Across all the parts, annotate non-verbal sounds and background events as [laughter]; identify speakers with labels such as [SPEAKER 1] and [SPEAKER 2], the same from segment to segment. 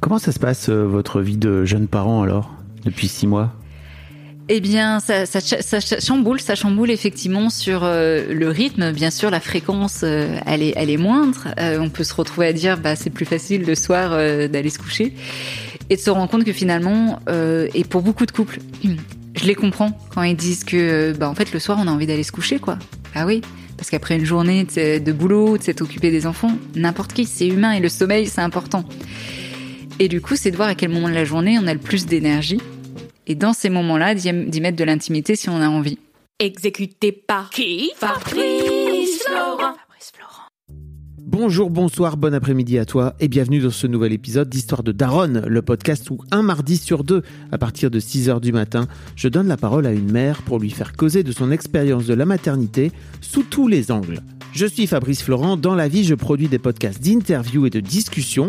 [SPEAKER 1] Comment ça se passe euh, votre vie de jeune parent alors depuis six mois?
[SPEAKER 2] Eh bien, ça, chamboule, ça chamboule effectivement sur euh, le rythme. Bien sûr, la fréquence, euh, elle est, elle est moindre. On peut se retrouver à dire, bah, c'est plus facile le soir d'aller se coucher, et de se rendre compte que finalement, et pour beaucoup de couples, [clears throat] je les comprends quand ils disent que, bah, en fait, le soir, on a envie d'aller se coucher, quoi. Ah oui. Parce qu'après une journée de boulot, de s'être occupé des enfants, n'importe qui, c'est humain et le sommeil, c'est important. Et du coup, c'est de voir à quel moment de la journée on a le plus d'énergie. Et dans ces moments-là, d'y mettre de l'intimité si on a envie.
[SPEAKER 3] Exécuté par qui? Fabrice Florent. Fabrice Florent.
[SPEAKER 1] Bonjour, bonsoir, bon après-midi à toi et bienvenue dans ce nouvel épisode d'Histoire de Daronne, le podcast où un mardi sur deux, à partir de 6h du matin, je donne la parole à une mère pour lui faire causer de son expérience de la maternité sous tous les angles. Je suis Fabrice Florent, dans la vie je produis des podcasts d'interviews et de discussions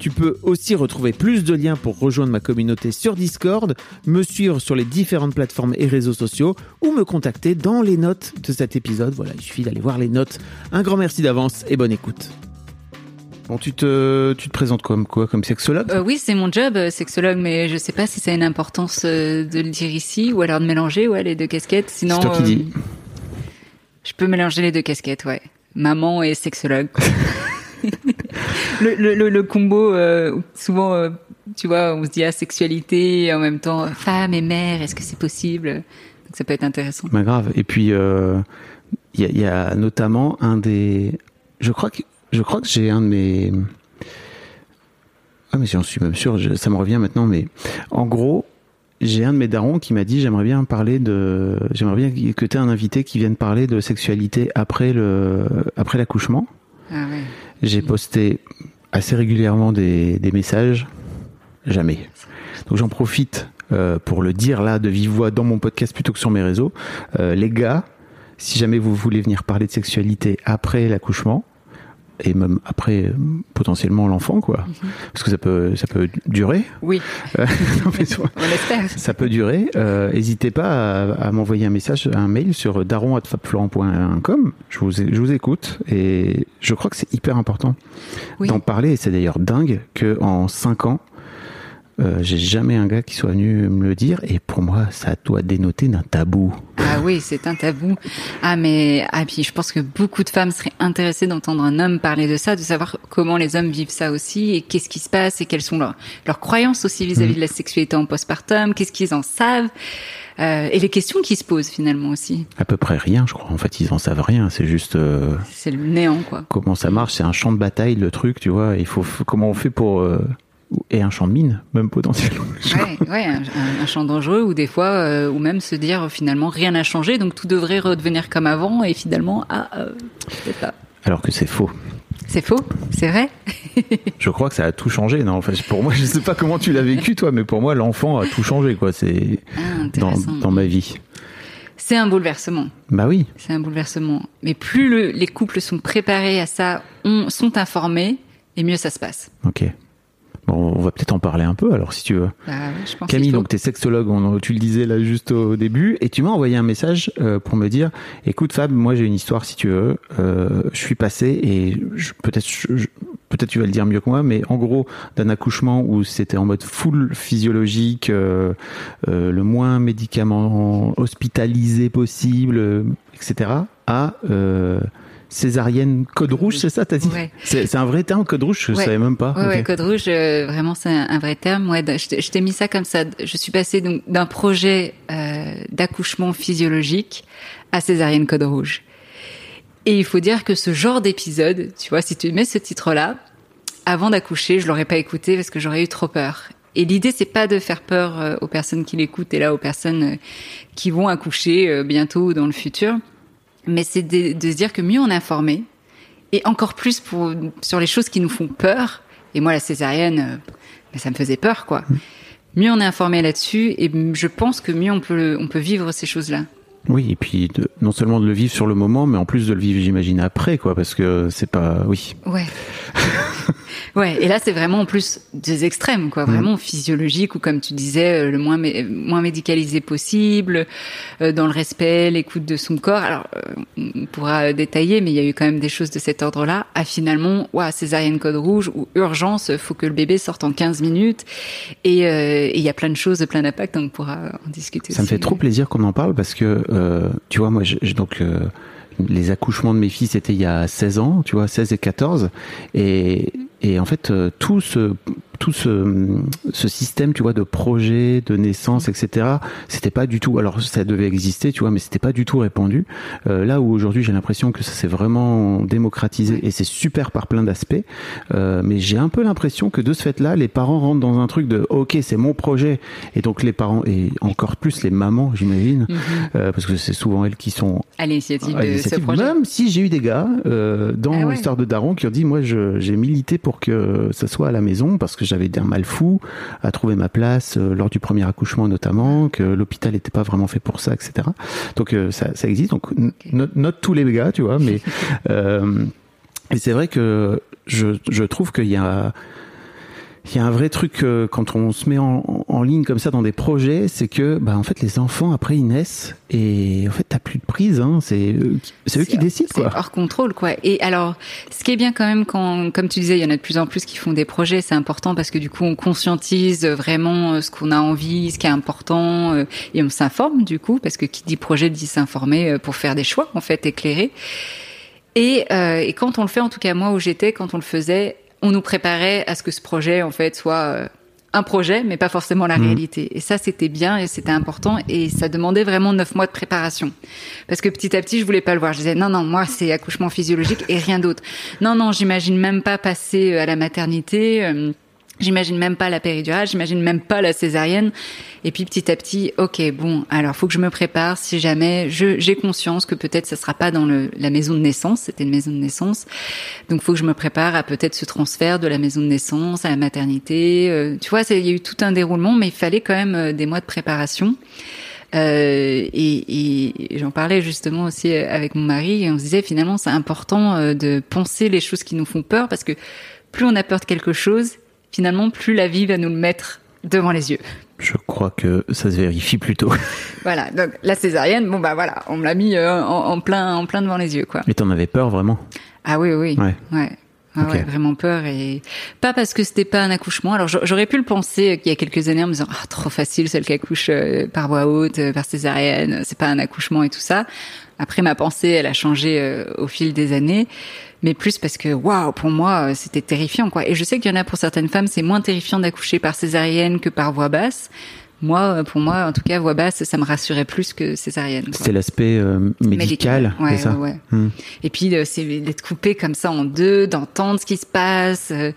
[SPEAKER 1] Tu peux aussi retrouver plus de liens pour rejoindre ma communauté sur Discord, me suivre sur les différentes plateformes et réseaux sociaux ou me contacter dans les notes de cet épisode. Voilà, il suffit d'aller voir les notes. Un grand merci d'avance et bonne écoute. Bon, tu te, tu te présentes comme quoi? Comme sexologue?
[SPEAKER 2] Euh, oui, c'est mon job, euh, sexologue, mais je sais pas si ça a une importance euh, de le dire ici ou alors de mélanger ouais, les deux casquettes. Sinon,
[SPEAKER 1] C'est toi qui
[SPEAKER 2] euh,
[SPEAKER 1] dis.
[SPEAKER 2] Je peux mélanger les deux casquettes, ouais. Maman et sexologue. [laughs] le, le, le, le combo, euh, souvent, euh, tu vois, on se dit ah, sexualité et en même temps femme et mère, est-ce que c'est possible? Donc ça peut être intéressant.
[SPEAKER 1] Bah grave. Et puis, euh, il y, a, il y a notamment un des... Je crois que, je crois que j'ai un de mes... Ah mais j'en suis même sûr, je- ça me revient maintenant, mais en gros, j'ai un de mes darons qui m'a dit j'aimerais bien parler de... J'aimerais bien que tu aies un invité qui vienne parler de sexualité après le après l'accouchement.
[SPEAKER 2] Ah ouais.
[SPEAKER 1] J'ai posté assez régulièrement des, messages. Jamais. Donc j'en profite euh, pour le dire là de vive voix dans mon podcast plutôt que sur mes réseaux. Euh, les gars, si jamais vous voulez venir parler de sexualité après l'accouchement et même après potentiellement l'enfant quoi, parce que ça peut ça peut durer.
[SPEAKER 2] Oui, [laughs]
[SPEAKER 1] non, mais [laughs]
[SPEAKER 2] on l'espère.
[SPEAKER 1] ça peut durer. Euh, N'hésitez pas à, à m'envoyer un message, un mail sur daron@fabflorent.com. Je vous, je vous écoute et je crois que c'est hyper important
[SPEAKER 2] Oui.
[SPEAKER 1] d'en parler. Et c'est d'ailleurs dingue que en cinq ans, euh, j'ai jamais un gars qui soit venu me le dire. Et pour moi, ça doit dénoter d'un tabou.
[SPEAKER 2] Ah oui, c'est un tabou. Ah mais ah puis je pense que beaucoup de femmes seraient intéressées d'entendre un homme parler de ça, de savoir comment les hommes vivent ça aussi et qu'est-ce qui se passe et quelles sont leurs leurs croyances aussi vis-à-vis de la sexualité en postpartum, qu'est-ce qu'ils en savent euh, et les questions qui se posent finalement aussi.
[SPEAKER 1] À peu près rien, je crois. En fait, ils en savent rien. C'est juste euh,
[SPEAKER 2] C'est le néant quoi.
[SPEAKER 1] comment ça marche. C'est un champ de bataille, le truc, tu vois. Il faut comment on fait pour euh, et un champ de mine, même potentiellement.
[SPEAKER 2] Ouais, ouais, un, champ dangereux ou des fois euh, ou même se dire euh, finalement rien n'a changé donc tout devrait redevenir comme avant et finalement ah euh, peut-être pas.
[SPEAKER 1] Alors que c'est faux.
[SPEAKER 2] C'est faux, c'est vrai. [laughs]
[SPEAKER 1] Je crois que ça a tout changé. Non, enfin, pour moi, je sais pas comment tu l'as vécu, toi, mais pour moi, l'enfant a tout changé, quoi. C'est
[SPEAKER 2] Ah,
[SPEAKER 1] dans, ma vie.
[SPEAKER 2] C'est un bouleversement.
[SPEAKER 1] Bah oui.
[SPEAKER 2] C'est un bouleversement. Mais plus le- les couples sont préparés à ça, ont- sont informés, et mieux ça se passe.
[SPEAKER 1] Ok. Bon, on va peut-être en parler un peu, alors, si tu veux.
[SPEAKER 2] Bah ouais, je pense
[SPEAKER 1] Camille, donc t'es sexologue, on- tu le disais là juste au début, et tu m'as envoyé un message euh, pour me dire, écoute Fab, moi j'ai une histoire si tu veux, euh, je suis passé et peut-être peut-être tu vas le dire mieux que moi, mais en gros d'un accouchement où c'était en mode full physiologique, euh, le moins médicament hospitalisé possible, etc. à césarienne code rouge, c'est ça, t'as dit
[SPEAKER 2] Ouais.
[SPEAKER 1] C'est un vrai terme, code rouge, je
[SPEAKER 2] Ouais.
[SPEAKER 1] savais même pas.
[SPEAKER 2] Ouais, code rouge, euh, vraiment, c'est un, un vrai terme. Ouais, je t'ai- mis ça comme ça. Je suis passée donc d'un projet euh, d'accouchement physiologique à césarienne code rouge. Et il faut dire que ce genre d'épisode, tu vois, si tu mets ce titre-là, avant d'accoucher, je l'aurais pas écouté parce que j'aurais eu trop peur. Et l'idée, c'est pas de faire peur euh, aux personnes qui l'écoutent et là aux personnes qui vont accoucher bientôt ou dans le futur, mais c'est de, de se dire que mieux on est informé, et encore plus pour sur les choses qui nous font peur. Et moi, la césarienne, ben, ça me faisait peur, quoi. Mieux on est informé là-dessus, et je pense que mieux on peut on peut vivre ces choses-là.
[SPEAKER 1] Oui, et puis de- non seulement de le vivre sur le moment, mais en plus de le vivre, j'imagine, après, quoi, parce que c'est pas. Oui.
[SPEAKER 2] Ouais. [laughs] [laughs] ouais. Et là, c'est vraiment en plus des extrêmes,
[SPEAKER 1] Mm.
[SPEAKER 2] quoi. Vraiment physiologique ou comme tu disais, euh, le moins mé- moins médicalisé possible, euh, dans le respect, l'écoute de son corps. Alors, euh, on pourra détailler, mais il y a eu quand même des choses de cet ordre-là. À finalement, ouah, césarienne code rouge ou urgence, faut que le bébé sorte en 15 minutes. Et euh, il y a plein de choses, plein d'impacts, donc on pourra en discuter.
[SPEAKER 1] Ça me fait trop plaisir qu'on en parle parce que, tu vois, moi, donc, les accouchements de mes filles, c'était il y a 16 ans, tu vois, 16 et 14. Et, et en fait, euh, tout ce, tout ce, ce système, tu vois, de projet, de naissance, etc., c'était pas du tout, alors ça devait exister, tu vois, mais c'était pas du tout répandu. Euh, là où aujourd'hui, j'ai l'impression que ça s'est vraiment démocratisé et c'est super par plein d'aspects. Euh, mais j'ai un peu l'impression que de ce fait-là, les parents rentrent dans un truc de, ok, c'est mon projet. Et donc les parents, et encore plus les mamans, j'imagine,
[SPEAKER 2] Mhm.
[SPEAKER 1] euh, parce que c'est souvent elles qui sont
[SPEAKER 2] À l'initiative de ce projet.
[SPEAKER 1] Même si j'ai eu des gars dans
[SPEAKER 2] Ah ouais.
[SPEAKER 1] l'histoire de Daron qui ont dit moi j'ai milité pour que ça soit à la maison parce que j'avais un mal fou à trouver ma place euh, lors du premier accouchement notamment que l'hôpital n'était pas vraiment fait pour ça etc. Donc euh, ça, ça existe donc note, note tous les gars tu vois mais [laughs] euh, et c'est vrai que je, je trouve qu'il y a il y a un vrai truc euh, quand on se met en, en ligne comme ça dans des projets, c'est que bah en fait les enfants après ils naissent et en fait t'as plus de prise, hein, c'est eux qui- c'est eux qui décident
[SPEAKER 2] C'est
[SPEAKER 1] quoi.
[SPEAKER 2] hors contrôle, quoi. Et alors, ce qui est bien quand même, quand, comme tu disais, il y en a de plus en plus qui font des projets, c'est important parce que du coup, on conscientise vraiment euh, ce qu'on a envie, ce qui est important, euh, et on s'informe du coup, parce que qui dit projet dit s'informer euh, pour faire des choix, en fait, éclairés. Et, euh, et quand on le fait, en tout cas moi où j'étais, quand on le faisait, on nous préparait à ce que ce projet, en fait, soit euh, un projet, mais pas forcément la
[SPEAKER 1] Mhm.
[SPEAKER 2] réalité. Et ça, c'était bien et c'était important et ça demandait vraiment neuf mois de préparation. Parce que petit à petit, je voulais pas le voir. Je disais non, non, moi c'est accouchement physiologique et rien d'autre. Non, non, j'imagine même pas passer euh, à la maternité. J'imagine même pas la péridurale, j'imagine même pas la césarienne. Et puis petit à petit, ok, bon, alors faut que je me prépare si jamais j'ai conscience que peut-être ça sera pas dans le, la maison de naissance, c'était une maison de naissance, donc faut que je me prépare à peut-être ce transfert de la maison de naissance à la maternité. Euh, tu vois, il y a eu tout un déroulement, mais il fallait quand même euh, des mois de préparation. Euh, et, et j'en parlais justement aussi avec mon mari et on se disait finalement c'est important euh, de penser les choses qui nous font peur parce que plus on a peur de quelque chose, finalement plus la vie va nous le mettre devant les yeux.
[SPEAKER 1] Je crois que ça se vérifie plutôt. [laughs]
[SPEAKER 2] Voilà, donc la césarienne, bon bah voilà, on me l'a mis euh, en, en plein en plein devant les yeux quoi.
[SPEAKER 1] Mais t'en avais peur vraiment?
[SPEAKER 2] Ah oui oui.
[SPEAKER 1] Ouais.
[SPEAKER 2] Ouais. Ah ouais, vraiment peur et pas parce que c'était pas un accouchement. Alors j'a- j'aurais pu le penser il y a quelques années en me disant ah trop facile celle qui accouche euh, par voie haute, euh, par césarienne, c'est pas un accouchement et tout ça. Après ma pensée elle a changé euh, au fil des années, mais plus parce que waouh pour moi euh, c'était terrifiant quoi. Et je sais qu'il y en a pour certaines femmes c'est moins terrifiant d'accoucher par césarienne que par voie basse. Moi euh, pour moi en tout cas voie basse ça me rassurait plus que césarienne.
[SPEAKER 1] C'était l'aspect euh, médical,
[SPEAKER 2] Ouais,
[SPEAKER 1] c'est ça
[SPEAKER 2] ouais, ouais.
[SPEAKER 1] Hmm.
[SPEAKER 2] Et puis euh, c'est d'être coupé comme ça en deux, d'entendre ce qui se passe, euh,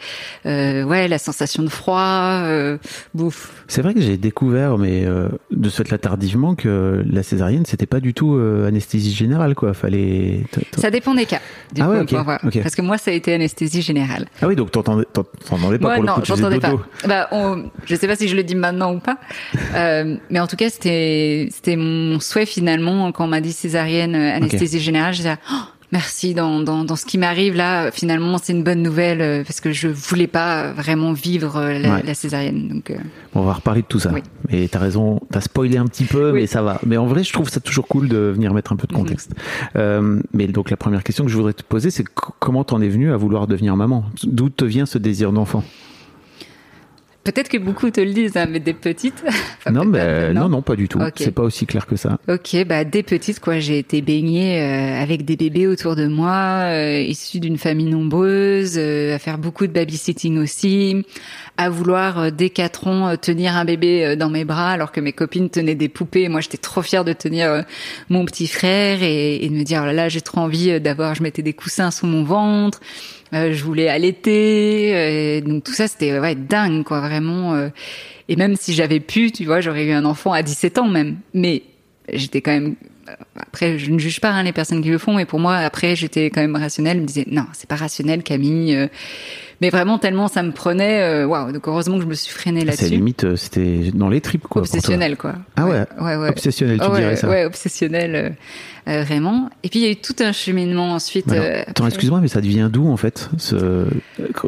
[SPEAKER 2] euh, ouais, la sensation de froid, euh, bouffe.
[SPEAKER 1] C'est vrai que j'ai découvert, mais euh, de ce fait-là tardivement, que la césarienne, c'était pas du tout euh, anesthésie générale, quoi. Fallait.
[SPEAKER 2] Ça dépend des cas. Du
[SPEAKER 1] Ah
[SPEAKER 2] coup,
[SPEAKER 1] ouais.
[SPEAKER 2] Parce que moi, ça a été anesthésie générale.
[SPEAKER 1] Ah oui, donc t'entendais, t'en- t'entendais pas
[SPEAKER 2] Moi,
[SPEAKER 1] pour le
[SPEAKER 2] non,
[SPEAKER 1] coup, tu faisais
[SPEAKER 2] j'entendais pas. Bah, on, je sais pas si je le dis maintenant ou pas, euh, mais en tout cas, c'était c'était mon souhait finalement quand on m'a dit césarienne, euh, anesthésie générale. Je disais oh, merci dans, dans dans ce qui m'arrive là. Finalement, c'est une bonne nouvelle euh, parce que je voulais pas vraiment vivre la,
[SPEAKER 1] Ouais.
[SPEAKER 2] la césarienne. Donc euh,
[SPEAKER 1] Bon, on va reparler de tout ça.
[SPEAKER 2] Oui.
[SPEAKER 1] Et t'as raison, t'as spoilé un petit peu,
[SPEAKER 2] Oui.
[SPEAKER 1] mais ça va. Mais en vrai, je trouve ça toujours cool de venir mettre un peu de contexte. Euh, mais donc, la première question que je voudrais te poser, c'est co- comment t'en es venu à vouloir devenir maman? D'où te vient ce désir d'enfant?
[SPEAKER 2] Peut-être que beaucoup te le disent, hein, mais des petites. [laughs] Enfin,
[SPEAKER 1] non, mais non, non, pas du tout. C'est pas aussi clair que ça.
[SPEAKER 2] Ok, bah dès petite quoi, j'ai été baignée euh, avec des bébés autour de moi, euh, issue d'une famille nombreuse, euh, à faire beaucoup de babysitting aussi, à vouloir euh, dès 4 ans euh, tenir un bébé euh, dans mes bras alors que mes copines tenaient des poupées. Moi, j'étais trop fière de tenir mon petit frère et, et de me dire oh là là, j'ai trop envie d'avoir. Je mettais des coussins sous mon ventre. Euh, je voulais allaiter, euh, donc tout ça c'était ouais dingue quoi vraiment. euh. et même si j'avais pu, tu vois, j'aurais eu un enfant à 17 ans même. Mais j'étais quand même. Après, je ne juge pas hein, les personnes qui le font, mais pour moi, après, j'étais quand même rationnelle. Je me disais non, c'est pas rationnel, Camille. Mais vraiment tellement ça me prenait. euh, Waouh, donc heureusement que je me suis freinée
[SPEAKER 1] C'est
[SPEAKER 2] là-dessus.
[SPEAKER 1] limite, euh, c'était dans les tripes, quoi.
[SPEAKER 2] Obsessionnel quoi.
[SPEAKER 1] Ah ouais.
[SPEAKER 2] ouais, ouais.
[SPEAKER 1] Obsessionnel, tu
[SPEAKER 2] ouais,
[SPEAKER 1] dirais ça.
[SPEAKER 2] Ouais, obsessionnel, euh, euh, vraiment. Et puis il y a eu tout un cheminement ensuite.
[SPEAKER 1] Alors,
[SPEAKER 2] euh,
[SPEAKER 1] attends, excuse-moi, mais ça devient d'où en fait, ce...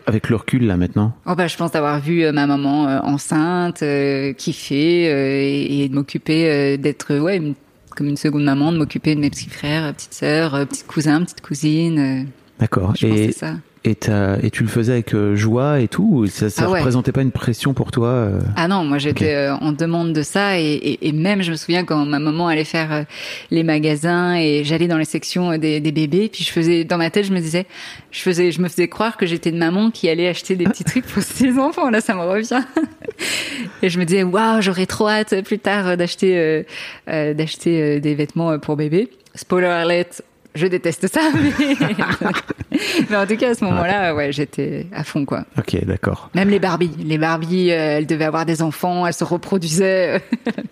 [SPEAKER 1] avec le recul là maintenant?
[SPEAKER 2] Oh bah, je pense d'avoir vu ma maman euh, enceinte, kiffer et, et de m'occuper d'être ouais une- comme une seconde maman, de m'occuper de mes petits frères, petites sœurs, petits cousins, petites cousines.
[SPEAKER 1] D'accord.
[SPEAKER 2] je pense que
[SPEAKER 1] Et,
[SPEAKER 2] c'est ça.
[SPEAKER 1] Et, tu le faisais avec euh, joie et tout ou Ça, ça
[SPEAKER 2] Ah ouais.
[SPEAKER 1] représentait pas une pression pour toi euh
[SPEAKER 2] Ah non, moi j'étais euh, en demande de ça et, et, et même je me souviens quand ma maman allait faire les magasins et j'allais dans les sections des, des bébés, puis je faisais dans ma tête je me disais, je faisais, je me faisais croire que j'étais une maman qui allait acheter des petits trucs pour [laughs] ses enfants. Là, ça me revient. [laughs] et je me disais waouh, j'aurais trop hâte plus tard d'acheter euh, euh, d'acheter des vêtements pour bébé. Spoiler alert. Je déteste ça, mais, [laughs] mais en tout cas à ce moment-là, ouais, j'étais à fond quoi.
[SPEAKER 1] Ok, d'accord.
[SPEAKER 2] Même les Barbies. Les Barbies, euh, elles devaient avoir des enfants, elles se reproduisaient.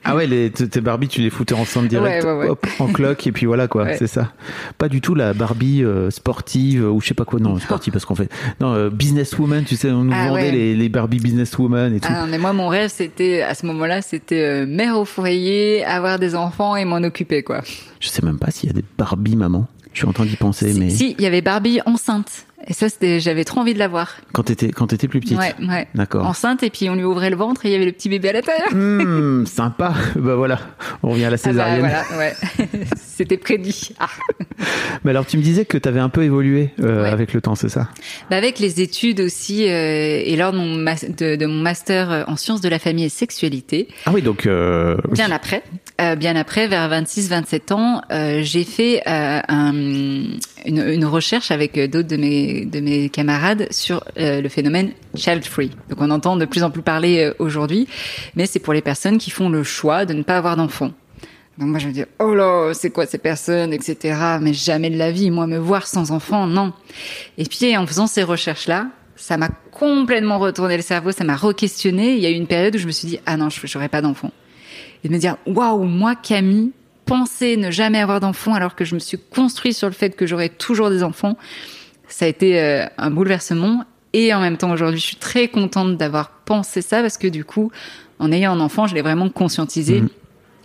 [SPEAKER 1] Ah ouais, les, tes Barbie, tu les foutais ensemble direct,
[SPEAKER 2] Ouais, ouais, ouais.
[SPEAKER 1] hop, en cloque, et puis voilà quoi, c'est ça. Pas du tout la Barbie euh, sportive, ou je sais pas quoi, non, sportive parce qu'on fait... Non, euh, businesswoman, tu sais, on nous
[SPEAKER 2] Ah
[SPEAKER 1] vendait les, les Barbie businesswoman et tout.
[SPEAKER 2] Ah non, mais moi, mon rêve, c'était, à ce moment-là, c'était euh, mère au foyer, avoir des enfants et m'en occuper, quoi.
[SPEAKER 1] Je sais même pas s'il y a des Barbie maman. Je suis en train d'y penser, mais
[SPEAKER 2] Si, il y avait Barbie enceinte. Et ça, c'était, j'avais trop envie de la voir.
[SPEAKER 1] quand t'étais quand t'étais plus petite.
[SPEAKER 2] Ouais, ouais.
[SPEAKER 1] D'accord.
[SPEAKER 2] Enceinte, et puis on lui ouvrait le ventre et il y avait le petit bébé à l'intérieur.
[SPEAKER 1] Hum, [laughs] sympa. [laughs] Bah voilà, on revient à la
[SPEAKER 2] Ah bah,
[SPEAKER 1] césarienne.
[SPEAKER 2] voilà, ouais. [laughs] c'était prédit. Ah.
[SPEAKER 1] Mais alors tu me disais que t'avais un peu évolué euh,
[SPEAKER 2] Ouais.
[SPEAKER 1] avec le temps, c'est ça?
[SPEAKER 2] Bah, avec les études aussi, euh, et lors de mon, mas- de, de mon master euh, en sciences de la famille et sexualité,
[SPEAKER 1] Ah oui, donc euh,
[SPEAKER 2] Bien après, bien après, vers 26-27 ans, euh, j'ai fait un- une, une recherche avec euh, d'autres de mes, de mes camarades sur euh, le phénomène child free. Donc on entend de plus en plus parler euh, aujourd'hui, mais c'est pour les personnes qui font le choix de ne pas avoir d'enfants. Donc moi je me dis oh là c'est quoi ces personnes etc mais jamais de la vie moi me voir sans enfant non et puis en faisant ces recherches là ça m'a complètement retourné le cerveau ça m'a re-questionné il y a eu une période où je me suis dit ah non je j'aurais pas d'enfant et de me dire waouh moi Camille penser ne jamais avoir d'enfants alors que je me suis construit sur le fait que j'aurais toujours des enfants ça a été euh, un bouleversement et en même temps aujourd'hui je suis très contente d'avoir pensé ça parce que du coup en ayant un enfant je l'ai vraiment conscientisé
[SPEAKER 1] Mhm.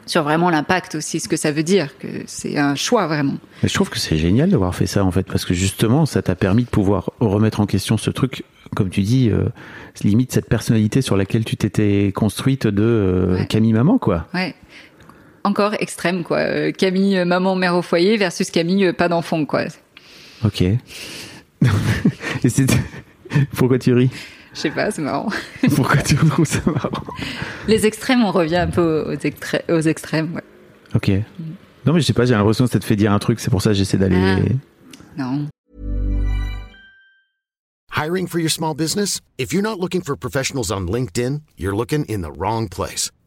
[SPEAKER 2] sur vraiment l'impact aussi ce que ça veut dire que c'est un choix vraiment
[SPEAKER 1] Mais je trouve que c'est génial d'avoir fait ça en fait, parce que justement, ça t'a permis de pouvoir remettre en question ce truc, comme tu dis, euh, limite cette personnalité sur laquelle tu t'étais construite de euh,
[SPEAKER 2] Ouais.
[SPEAKER 1] Camille maman quoi.
[SPEAKER 2] ouais encore extrême quoi Euh, Camille euh, maman mère au foyer versus Camille euh, pas d'enfant quoi
[SPEAKER 1] Ok. [laughs] Et c'est [laughs] pourquoi tu ris?
[SPEAKER 2] Je sais pas c'est marrant [laughs]
[SPEAKER 1] Pourquoi tu trouves ça marrant
[SPEAKER 2] les extrêmes on revient un peu aux, extré- aux extrêmes ouais.
[SPEAKER 1] Ok. Non mais je sais pas, j'ai l'impression que ça te fait dire un truc, c'est pour ça que j'essaie d'aller.
[SPEAKER 2] Ah. non
[SPEAKER 4] Hiring for your small business? If you're not looking for professionals on LinkedIn, you're looking in the wrong place.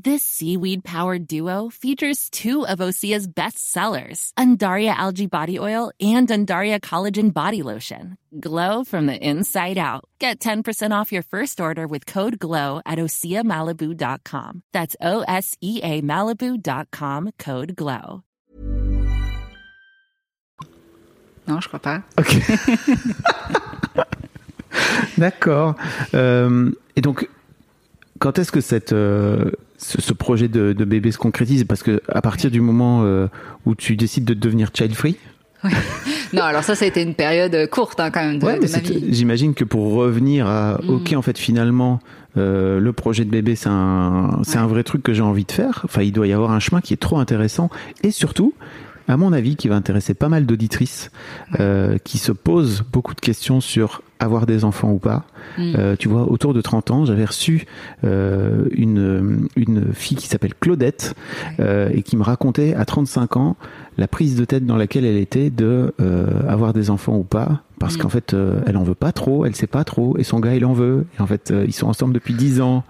[SPEAKER 5] This seaweed powered duo features two of Osea's best sellers, Undaria Algae Body Oil and Undaria Collagen Body Lotion. Glow from the inside out. Get 10% off your first order with code GLOW at OseaMalibu.com. That's O S E A Malibu.com code GLOW.
[SPEAKER 2] Non, je crois pas.
[SPEAKER 1] Ok. [laughs] D'accord. Euh, et donc, quand est-ce que cette, euh, ce, ce projet de, de bébé se concrétise Parce que à partir du moment euh, où tu décides de devenir child free, [laughs]
[SPEAKER 2] Non, alors ça, ça a été une période courte hein, quand même de,
[SPEAKER 1] Ouais,
[SPEAKER 2] de
[SPEAKER 1] mais
[SPEAKER 2] ma vie.
[SPEAKER 1] J'imagine que pour revenir à
[SPEAKER 2] Mm.
[SPEAKER 1] OK, en fait, finalement, euh, le projet de bébé, c'est un, c'est
[SPEAKER 2] Ouais.
[SPEAKER 1] un vrai truc que j'ai envie de faire. Enfin, il doit y avoir un chemin qui est trop intéressant et surtout, à mon avis, qui va intéresser pas mal d'auditrices euh, qui se posent beaucoup de questions sur avoir des enfants ou pas.
[SPEAKER 2] Mm.
[SPEAKER 1] Euh, tu vois, autour de 30 ans, j'avais reçu euh, une, une fille qui s'appelle Claudette euh, et qui me racontait à 35 ans la prise de tête dans laquelle elle était de avoir des enfants ou pas parce
[SPEAKER 2] Mm.
[SPEAKER 1] qu'en fait euh, elle en veut pas trop, elle sait pas trop et son gars il en veut et en fait euh, ils sont ensemble depuis 10 ans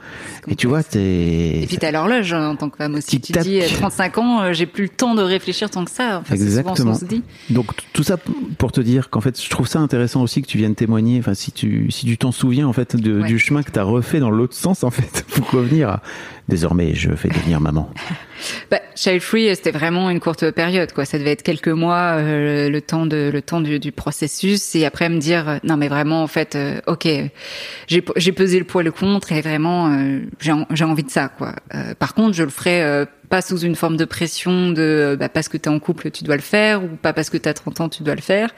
[SPEAKER 1] et tu vois c'est
[SPEAKER 2] Et puis t'as l'horloge hein, en tant que femme aussi. Tu dis,
[SPEAKER 1] tape.
[SPEAKER 2] euh, 35 ans, euh, j'ai plus le temps de réfléchir tant que ça. Enfin, c'est souvent ce qu'on
[SPEAKER 1] Exactement.
[SPEAKER 2] se dit.
[SPEAKER 1] Donc tout ça pour te dire qu'en fait je trouve ça intéressant aussi que tu viennes témoigner. Enfin si tu si tu t'en souviens en fait de-
[SPEAKER 2] Ouais.
[SPEAKER 1] du chemin que tu as refait dans l'autre sens en fait [laughs] pour revenir. À... Désormais je vais devenir maman. [laughs]
[SPEAKER 2] Bah, Child Free, c'était vraiment une courte période, quoi. Ça devait être quelques mois, euh, le temps de, le temps du, du processus, et après me dire, euh, non, mais vraiment, en fait, euh, ok, j'ai, pesé le et le contre, et vraiment, euh, j'ai, en- j'ai envie de ça, quoi. Euh, par contre, je le ferai euh, pas sous une forme de pression de, bah, parce que t'es en couple, tu dois le faire, ou pas parce que t'as 30 ans, tu dois le faire,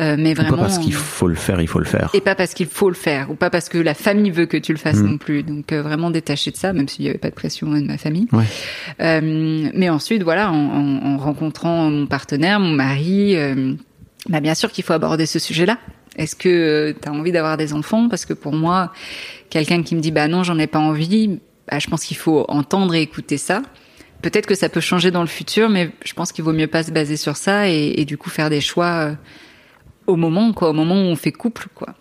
[SPEAKER 2] euh, mais
[SPEAKER 1] Ou
[SPEAKER 2] vraiment.
[SPEAKER 1] pas parce qu'il faut le faire, il faut le faire.
[SPEAKER 2] Et pas parce qu'il faut le faire, ou pas parce que la famille veut que tu le fasses
[SPEAKER 1] Mm.
[SPEAKER 2] non plus. Donc euh, vraiment détaché de ça, même s'il n'y avait pas de pression de ma famille.
[SPEAKER 1] Ouais.
[SPEAKER 2] Euh, mais ensuite, voilà, en, en- en rencontrant mon partenaire, mon mari, euh, bah bien sûr qu'il faut aborder ce sujet-là. Est-ce que tu as envie d'avoir des enfants? Parce que pour moi, quelqu'un qui me dit bah non, j'en ai pas envie, bah, je pense qu'il faut entendre et écouter ça. Peut-être que ça peut changer dans le futur, mais je pense qu'il vaut mieux pas se baser sur ça et, et du coup faire des choix euh, au moment, quoi, au moment où on fait couple, quoi.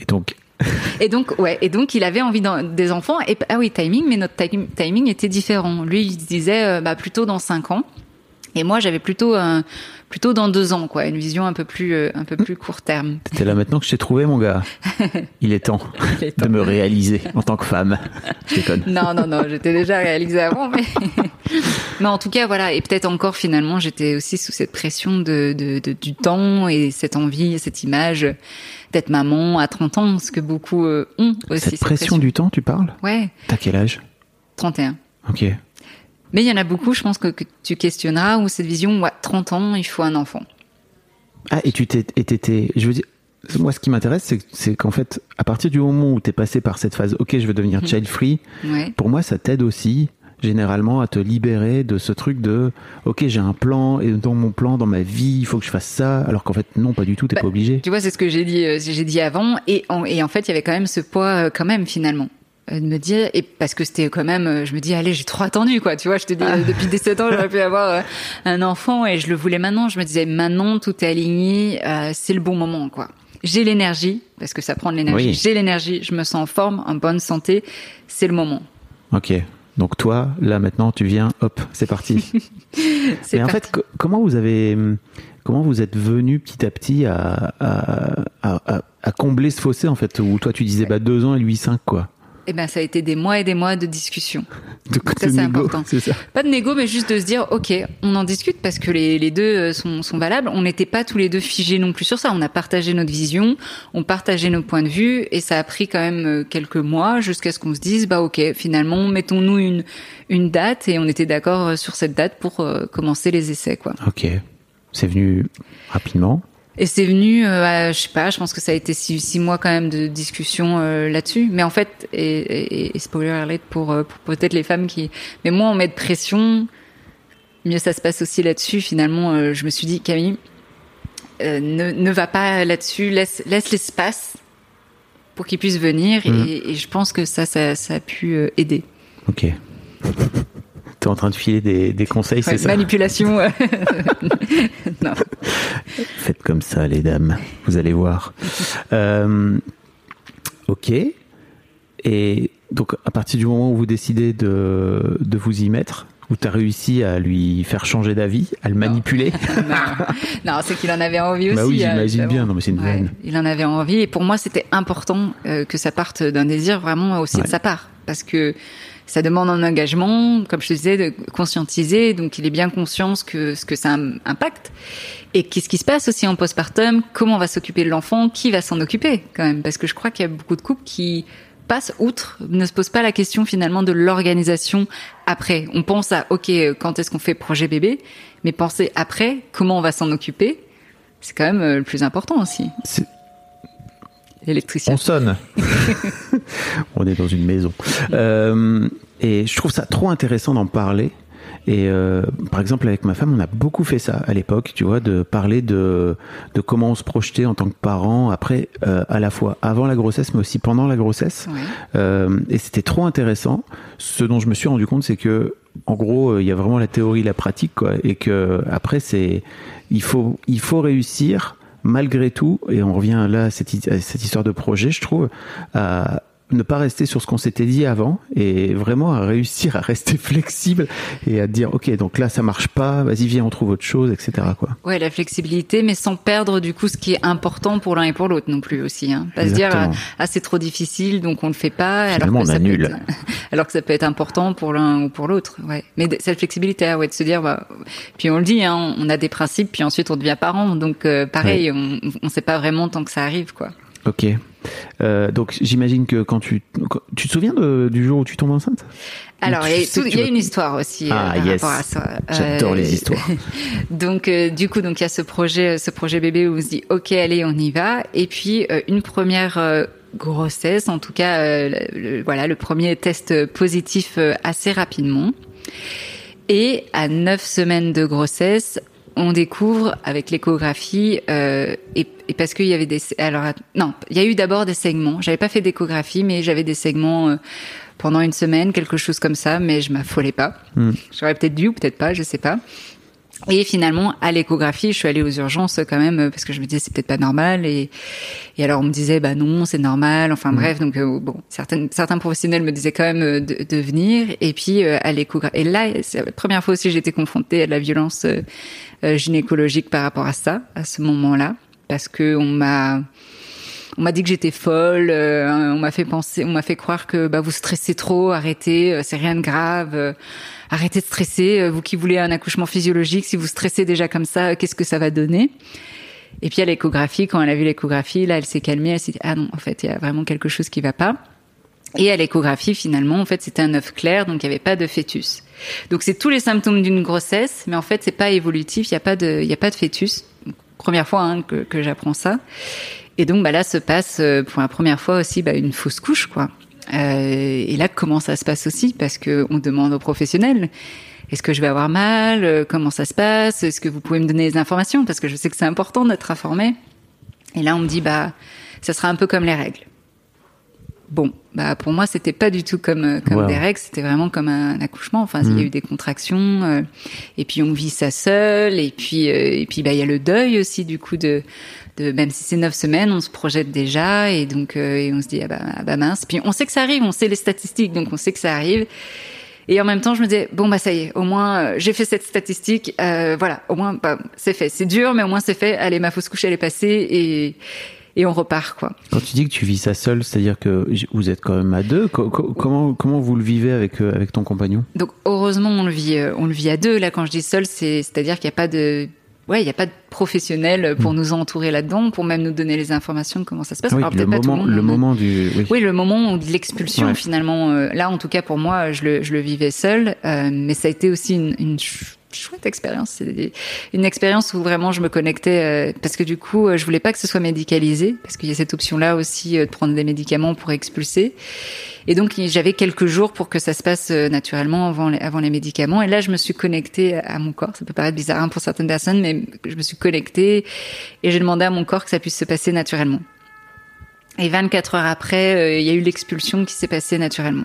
[SPEAKER 1] Et donc [laughs]
[SPEAKER 2] Et donc, ouais, et donc il avait envie des enfants. Et ah oui, timing, mais notre tim- timing était différent. Lui, il disait euh, bah, plutôt dans cinq ans. Et moi, j'avais plutôt euh, plutôt dans deux ans, quoi, une vision un peu plus euh, un peu plus court terme.
[SPEAKER 1] c'est là maintenant que je t'ai trouvé mon gars. [laughs] Il est temps
[SPEAKER 2] Il est temps.
[SPEAKER 1] de me réaliser en tant que femme. Je déconne.
[SPEAKER 2] Non, non, non, j'étais déjà réalisée avant, mais [laughs] mais en tout cas, voilà. Et peut-être encore finalement, j'étais aussi sous cette pression de, de, de- du temps et cette envie, cette image d'être maman à 30 ans, ce que beaucoup euh, ont aussi.
[SPEAKER 1] Cette pression du temps, tu parles?
[SPEAKER 2] Ouais,
[SPEAKER 1] T'as quel âge?
[SPEAKER 2] 31.
[SPEAKER 1] Ok.
[SPEAKER 2] Mais il y en a beaucoup, je pense, que, que tu questionneras, où cette vision, ouais, 30 ans, il faut un enfant.
[SPEAKER 1] Ah, et tu t'étais- je veux dire, moi, ce qui m'intéresse, c'est, qu'en fait, à partir du moment où t'es passé par cette phase, ok, je veux devenir child free,
[SPEAKER 2] Ouais.
[SPEAKER 1] pour moi, ça t'aide aussi, généralement, à te libérer de ce truc de, ok, j'ai un plan, et dans mon plan, dans ma vie, il faut que je fasse ça, alors qu'en fait, non, pas du tout, t'es
[SPEAKER 2] Bah,
[SPEAKER 1] pas obligé.
[SPEAKER 2] Tu vois, c'est ce que j'ai dit, euh, j'ai dit avant, et en, et en fait, il y avait quand même ce poids, euh, quand même, finalement. euh, de me dire et parce que c'était quand même je me dis allez j'ai trop attendu quoi tu vois je te dis euh, [laughs] depuis 17 ans j'aurais pu avoir un enfant et je le voulais maintenant je me disais maintenant tout est aligné euh, c'est le bon moment quoi j'ai l'énergie parce que ça prend de l'énergie
[SPEAKER 1] Oui.
[SPEAKER 2] j'ai l'énergie je me sens en forme en bonne santé c'est le moment
[SPEAKER 1] Ok. Donc toi, là maintenant, tu viens, hop, c'est parti. [laughs]
[SPEAKER 2] c'est
[SPEAKER 1] Mais en
[SPEAKER 2] parti.
[SPEAKER 1] fait, co- comment vous avez, comment vous êtes venu petit à petit à, à, à, à- à combler ce fossé en fait, où toi tu disais bah deux ans et lui cinq quoi?
[SPEAKER 2] Eh ben, ça a été des mois et des mois de discussion.
[SPEAKER 1] De
[SPEAKER 2] Ça, c'est important.
[SPEAKER 1] ça.
[SPEAKER 2] Pas de négo, mais juste de se dire, ok, on en discute parce que les, les deux euh, sont, sont valables. On n'était pas tous les deux figés non plus sur ça. On a partagé notre vision, on partageait nos points de vue, et ça a pris quand même euh, quelques mois jusqu'à ce qu'on se dise, bah ok, finalement, mettons-nous une une date, et on était d'accord euh, sur cette date pour euh, commencer les essais, quoi.
[SPEAKER 1] Ok. C'est venu rapidement.
[SPEAKER 2] Et c'est venu, euh, à, je sais pas, je pense que ça a été six, six mois quand même de discussion euh, là-dessus. Mais en fait, et, et- et spoiler alert pour, euh, pour peut-être les femmes qui, mais moins on met de pression, mieux ça se passe aussi là-dessus. Finalement, je me suis dit Camille, euh, ne, ne va pas là-dessus, laisse laisse l'espace pour qu'ils puissent venir.
[SPEAKER 1] Mhm.
[SPEAKER 2] Et, et je pense que ça, ça, ça a pu aider.
[SPEAKER 1] Ok. En train de filer des, des conseils,
[SPEAKER 2] Ouais,
[SPEAKER 1] c'est ça
[SPEAKER 2] manipulation. euh, [laughs] non.
[SPEAKER 1] Faites comme ça, les dames. Vous allez voir. Euh, ok. Et donc, à partir du moment où vous décidez de, de vous y mettre, Ou t'as réussi à lui faire changer d'avis, à le manipuler [laughs]
[SPEAKER 2] non, non c'est qu'il en avait envie aussi.
[SPEAKER 1] Bah oui,
[SPEAKER 2] hein,
[SPEAKER 1] j'imagine bien. Non, mais c'est une
[SPEAKER 2] Ouais, il en avait envie et pour moi c'était important euh, que ça parte d'un désir vraiment aussi
[SPEAKER 1] Ouais.
[SPEAKER 2] de sa part parce que ça demande un engagement, comme je te disais, de conscientiser. Donc il est bien conscient que ce que ça im- impacte et qu'est-ce qui se passe aussi en postpartum, comment on va s'occuper de l'enfant, qui va s'en occuper quand même? Parce que je crois qu'il y a beaucoup de couples qui passent outre, ne se posent pas la question finalement de l'organisation après. On pense à ok quand est-ce qu'on fait projet bébé, mais penser après comment on va s'en occuper? C'est quand même euh, le plus important aussi. L'électricien.
[SPEAKER 1] On sonne. [laughs] On est dans une maison. Euh, et je trouve ça trop intéressant d'en parler. Et euh, par exemple, avec ma femme, on a beaucoup fait ça à l'époque, tu vois, de parler de, de comment on se projetait en tant que parent, après, euh, à la fois avant la grossesse, mais aussi pendant la grossesse.
[SPEAKER 2] Ouais.
[SPEAKER 1] Euh, et c'était trop intéressant. Ce dont je me suis rendu compte, c'est que, en gros, il y a vraiment la théorie, la pratique, quoi, et que après, c'est, il faut, il faut réussir malgré tout. Et on revient là à cette, histoire de projet, je trouve, à ne pas rester sur ce qu'on s'était dit avant et vraiment à réussir à rester [laughs] flexible et à dire ok donc là ça marche pas vas-y viens on trouve autre chose etc quoi
[SPEAKER 2] Ouais, la flexibilité, mais sans perdre du coup ce qui est important pour l'un et pour l'autre non plus aussi. Hein. Pas se dire ah c'est trop difficile donc on le fait pas. alors que
[SPEAKER 1] on
[SPEAKER 2] ça peut
[SPEAKER 1] annule.
[SPEAKER 2] être- [laughs] alors que ça peut être important pour l'un ou pour l'autre. Ouais. Mais cette flexibilité, ah ouais, de se dire bah puis on le dit, hein, on a des principes, puis ensuite on devient parent, donc euh, pareil, on on sait pas vraiment tant que ça arrive quoi.
[SPEAKER 1] Ok Euh, donc j'imagine que quand tu quand- tu te souviens de- du jour où tu tombes enceinte?
[SPEAKER 2] Alors, il y a, y une histoire aussi euh,
[SPEAKER 1] Ah,
[SPEAKER 2] par
[SPEAKER 1] yes.
[SPEAKER 2] rapport à ça.
[SPEAKER 1] J'adore
[SPEAKER 2] Euh,
[SPEAKER 1] les histoires. [laughs]
[SPEAKER 2] Donc, euh, du coup, donc il y a ce projet, ce projet bébé où on se dit, ok, allez, on y va. Et puis euh, une première euh, grossesse, en tout cas, euh, le, le- voilà, le premier test positif euh, assez rapidement. Et à neuf semaines de grossesse, on découvre avec l'échographie euh, et, et parce qu'il y avait des alors non il y a eu d'abord des segments. J'avais pas fait d'échographie mais j'avais des segments euh, pendant une semaine quelque chose comme ça mais je m'affolais pas. J'aurais peut-être dû ou peut-être pas je sais pas et finalement, à l'échographie, je suis allée aux urgences quand même euh, parce que je me disais c'est peut-être pas normal. Et et alors on me disait bah non c'est normal. Enfin bref donc euh, bon certaines certains professionnels me disaient quand même euh, de, de venir. Et puis euh, à l'échographie et là c'est la première fois aussi que j'étais confrontée à de la violence euh, gynécologique par rapport à ça à ce moment-là. Parce que on m'a on m'a dit que j'étais folle, euh, on m'a fait penser, on m'a fait croire que bah vous stressez trop, arrêtez, euh, c'est rien de grave, euh, arrêtez de stresser, euh, vous qui voulez un accouchement physiologique, si vous stressez déjà comme ça, euh, qu'est-ce que ça va donner? Et puis à l'échographie, quand elle a vu l'échographie, là elle s'est calmée, elle s'est dit ah non, en fait il y a vraiment quelque chose qui va pas. Et à l'échographie, finalement, en fait, c'était un œuf clair, donc il n'y avait pas de fœtus. Donc c'est tous les symptômes d'une grossesse, mais en fait c'est pas évolutif, il n'y a pas de, il y a pas de fœtus. Première fois hein, que, que j'apprends ça. Et donc bah là se passe euh, pour la première fois aussi bah, une fausse couche quoi. Euh, et là comment ça se passe aussi? Parce que on demande aux professionnels est-ce que je vais avoir mal? Euh, Comment ça se passe? Est-ce que vous pouvez me donner des informations? Parce que je sais que c'est important d'être informé. Et là on me dit bah ça sera un peu comme les règles. Bon, bah pour moi c'était pas du tout comme euh, comme
[SPEAKER 1] Wow.
[SPEAKER 2] des règles, c'était vraiment comme un accouchement. Enfin, il y a eu des contractions, euh, et puis on vit ça seul, et puis euh, et puis bah il y a le deuil aussi du coup de de même si c'est neuf semaines, on se projette déjà, et donc euh, et on se dit ah bah, ah bah mince. Puis on sait que ça arrive, on sait les statistiques, donc on sait que ça arrive. Et en même temps, je me disais bon bah ça y est, au moins euh, j'ai fait cette statistique, euh, voilà, au moins bah, c'est fait. C'est dur, mais au moins c'est fait. Allez, ma fausse couche elle est passée et et on repart quoi.
[SPEAKER 1] Quand tu dis que tu vis ça seul, c'est-à-dire que vous êtes quand même à deux. Co- co- comment comment vous le vivez avec euh, avec ton compagnon?
[SPEAKER 2] Donc heureusement on le vit euh, on le vit à deux là quand je dis seul c'est c'est-à-dire qu'il n'y a pas de ouais il y a pas de professionnel pour nous entourer là-dedans pour même nous donner les informations de comment ça se passe.
[SPEAKER 1] Hmm. Oui,
[SPEAKER 2] Alors,
[SPEAKER 1] le
[SPEAKER 2] peut-être pas tout
[SPEAKER 1] moment
[SPEAKER 2] monde,
[SPEAKER 1] le moment du oui.
[SPEAKER 2] Oui, le moment de l'expulsion
[SPEAKER 1] Ouais.
[SPEAKER 2] finalement. euh, là, en tout cas pour moi, je le, je le vivais seul, euh, mais ça a été aussi une, une ch- chouette expérience. C'est une expérience où vraiment je me connectais euh, parce que du coup, euh, je voulais pas que ce soit médicalisé parce qu'il y a cette option-là aussi euh, de prendre des médicaments pour expulser. Et donc j'avais quelques jours pour que ça se passe naturellement avant les, avant les médicaments. Et là, je me suis connectée à mon corps. Ça peut paraître bizarre hein, pour certaines personnes, mais je me suis connectée et j'ai demandé à mon corps que ça puisse se passer naturellement. Et 24 heures après, il y a eu l'expulsion qui s'est passée naturellement.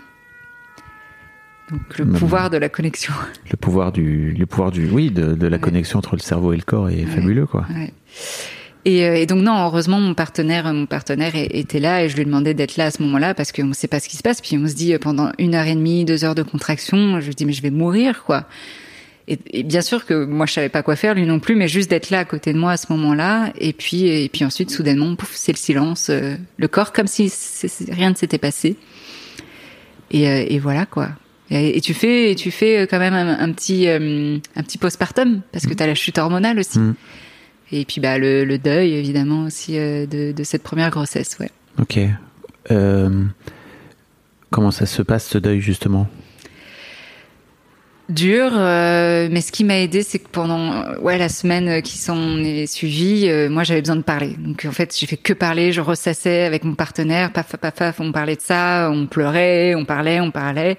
[SPEAKER 2] Donc le pouvoir de la connexion. [laughs]
[SPEAKER 1] Le pouvoir du le pouvoir du oui de, de la connexion entre le cerveau et le corps est fabuleux quoi.
[SPEAKER 2] Ouais. Et, euh, et donc non, heureusement mon partenaire, mon partenaire était là et je lui ai demandé d'être là à ce moment-là parce qu'on ne sait pas ce qui se passe. Puis on se dit euh, pendant une heure et demie, deux heures de contraction, je lui dis mais je vais mourir quoi. Et, et bien sûr que moi je savais pas quoi faire, lui non plus, mais juste d'être là à côté de moi à ce moment-là. Et puis et puis ensuite soudainement, pouf, c'est le silence, euh, le corps comme si rien ne s'était passé. Et, et voilà quoi. Et, et tu fais, et tu fais euh, quand même un, un petit, euh, un petit postpartum parce que tu as la chute hormonale aussi.
[SPEAKER 1] Mm.
[SPEAKER 2] Et puis bah le, le deuil évidemment aussi euh, de, de cette première grossesse, ouais.
[SPEAKER 1] Ok. Euh, comment ça se passe ce deuil justement?
[SPEAKER 2] Dur, euh, mais ce qui m'a aidé, c'est que pendant euh, ouais la semaine qui s'en est suivie, euh, moi j'avais besoin de parler. Donc en fait j'ai fait que parler, je ressassais avec mon partenaire, paf paf paf, on parlait de ça, on pleurait, on parlait, on parlait.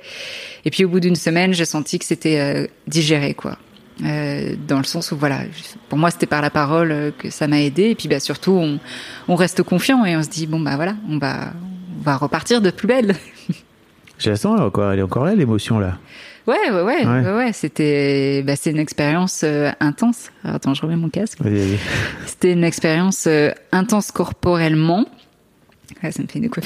[SPEAKER 2] Et puis au bout d'une semaine, j'ai senti que c'était euh, digéré quoi. Euh, dans le sens où voilà, pour moi c'était par la parole euh, que ça m'a aidé. Et puis bah surtout on, on reste confiant et on se dit bon bah voilà, on va on va repartir de plus belle. [laughs]
[SPEAKER 1] J'ai la sens, est encore, elle est encore là l'émotion là?
[SPEAKER 2] Ouais, ouais, ouais,
[SPEAKER 1] Ouais.
[SPEAKER 2] ouais, ouais, c'était, bah, c'est une expérience euh, intense. Alors, attends, je remets mon casque.
[SPEAKER 1] Vas-y, vas-y.
[SPEAKER 2] C'était une expérience euh, intense corporellement. Ouais, ça me fait une coupe.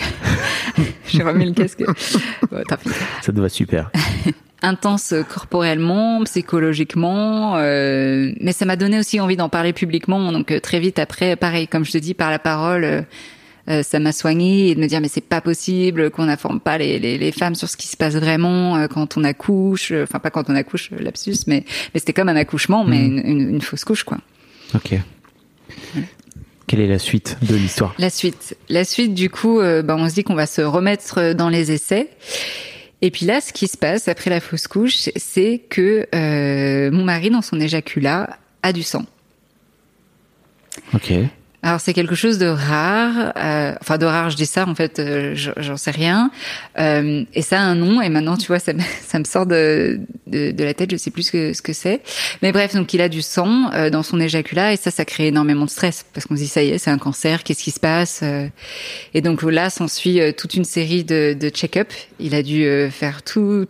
[SPEAKER 2] [laughs] J'ai remis le casque. [laughs] Bon, tant pis.
[SPEAKER 1] Ça te va super. [laughs]
[SPEAKER 2] Intense corporellement, psychologiquement, euh, mais ça m'a donné aussi envie d'en parler publiquement. Donc euh, très vite après, pareil, comme je te dis, par la parole, euh, ça m'a soigné et de me dire mais c'est pas possible qu'on n'informe pas les, les, les femmes sur ce qui se passe vraiment euh, quand on accouche. euh, Enfin pas quand on accouche, lapsus, mais mais c'était comme un accouchement, mais une, une, une fausse couche quoi.
[SPEAKER 1] Ok. Quelle est la suite de l'histoire?
[SPEAKER 2] La suite. La suite, du coup, euh, bah, on se dit qu'on va se remettre dans les essais. Et puis là, ce qui se passe après la fausse couche, c'est que euh, mon mari, dans son éjaculat, a du sang.
[SPEAKER 1] Ok.
[SPEAKER 2] Alors c'est quelque chose de rare, euh, enfin de rare, je dis ça en fait, euh, j'en sais rien. Euh, et ça a un nom et maintenant tu vois ça me, [laughs] ça me sort de, de, de la tête, je sais plus ce que ce que c'est. Mais bref, donc il a du sang euh, dans son éjaculat et ça ça crée énormément de stress parce qu'on se dit ça y est, c'est un cancer, qu'est-ce qui se passe euh. Et donc là s'ensuit euh, toute une série de, de check-up. Il a dû faire tout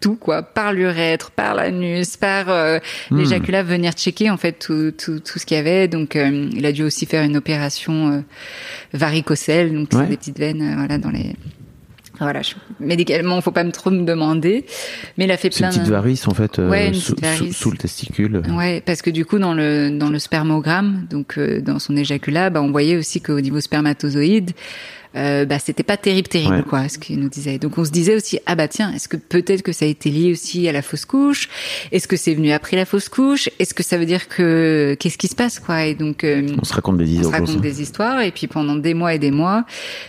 [SPEAKER 2] tout quoi, par l'urètre, par l'anus, par euh, l'éjaculat, venir checker en fait tout tout tout ce qu'il y avait. Donc euh, il a dû aussi faire une opération euh, varicocèle, donc
[SPEAKER 1] Ouais.
[SPEAKER 2] c'est des petites veines euh, voilà dans les voilà, je- médicalement, faut pas me trop me demander, mais il a fait plein de-
[SPEAKER 1] varice en fait euh,
[SPEAKER 2] Ouais,
[SPEAKER 1] sous- sous le testicule.
[SPEAKER 2] Ouais, parce que du coup dans le dans le spermogramme, donc euh, dans son éjaculat, bah, on voyait aussi qu'au niveau spermatozoïde, euh, bah c'était pas terrible terrible
[SPEAKER 1] Ouais.
[SPEAKER 2] quoi, ce qu'il nous disait. Donc on se disait aussi ah bah tiens, est-ce que peut-être que ça a été lié aussi à la fausse couche? Est-ce que c'est venu après la fausse couche? Est-ce que ça veut dire que qu'est-ce qui se passe quoi? Et donc euh,
[SPEAKER 1] On se raconte des
[SPEAKER 2] on se
[SPEAKER 1] histoires.
[SPEAKER 2] raconte des histoires et puis pendant des mois et des mois,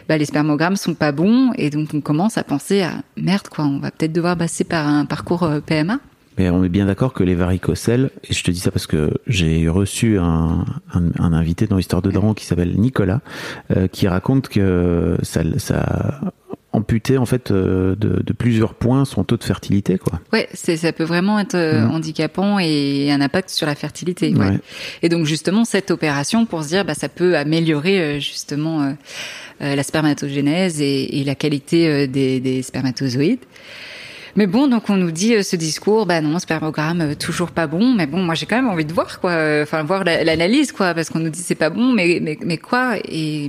[SPEAKER 2] bah, les spermogrammes sont pas bons et donc on commence à penser à merde quoi, on va peut-être devoir passer par un parcours euh, PMA.
[SPEAKER 1] Mais on est bien d'accord que les varicocèles, et je te dis ça parce que j'ai reçu un, un, un invité dans l'histoire de Daron qui s'appelle Nicolas, euh, qui raconte que ça, ça amputé en fait euh, de, de plusieurs points son taux de fertilité quoi.
[SPEAKER 2] Ouais, c'est ça peut vraiment être euh,
[SPEAKER 1] Mhm.
[SPEAKER 2] handicapant et un impact sur la fertilité. Ouais.
[SPEAKER 1] Ouais.
[SPEAKER 2] Et donc justement cette opération pour se dire bah ça peut améliorer euh, justement euh, euh, la spermatogénèse et, et la qualité euh, des, des spermatozoïdes. Mais bon, donc on nous dit euh, ce discours, bah non, spermogramme euh, toujours pas bon. Mais bon, moi j'ai quand même envie de voir quoi, euh, enfin voir la- l'analyse quoi, parce qu'on nous dit c'est pas bon, mais mais mais quoi? Et,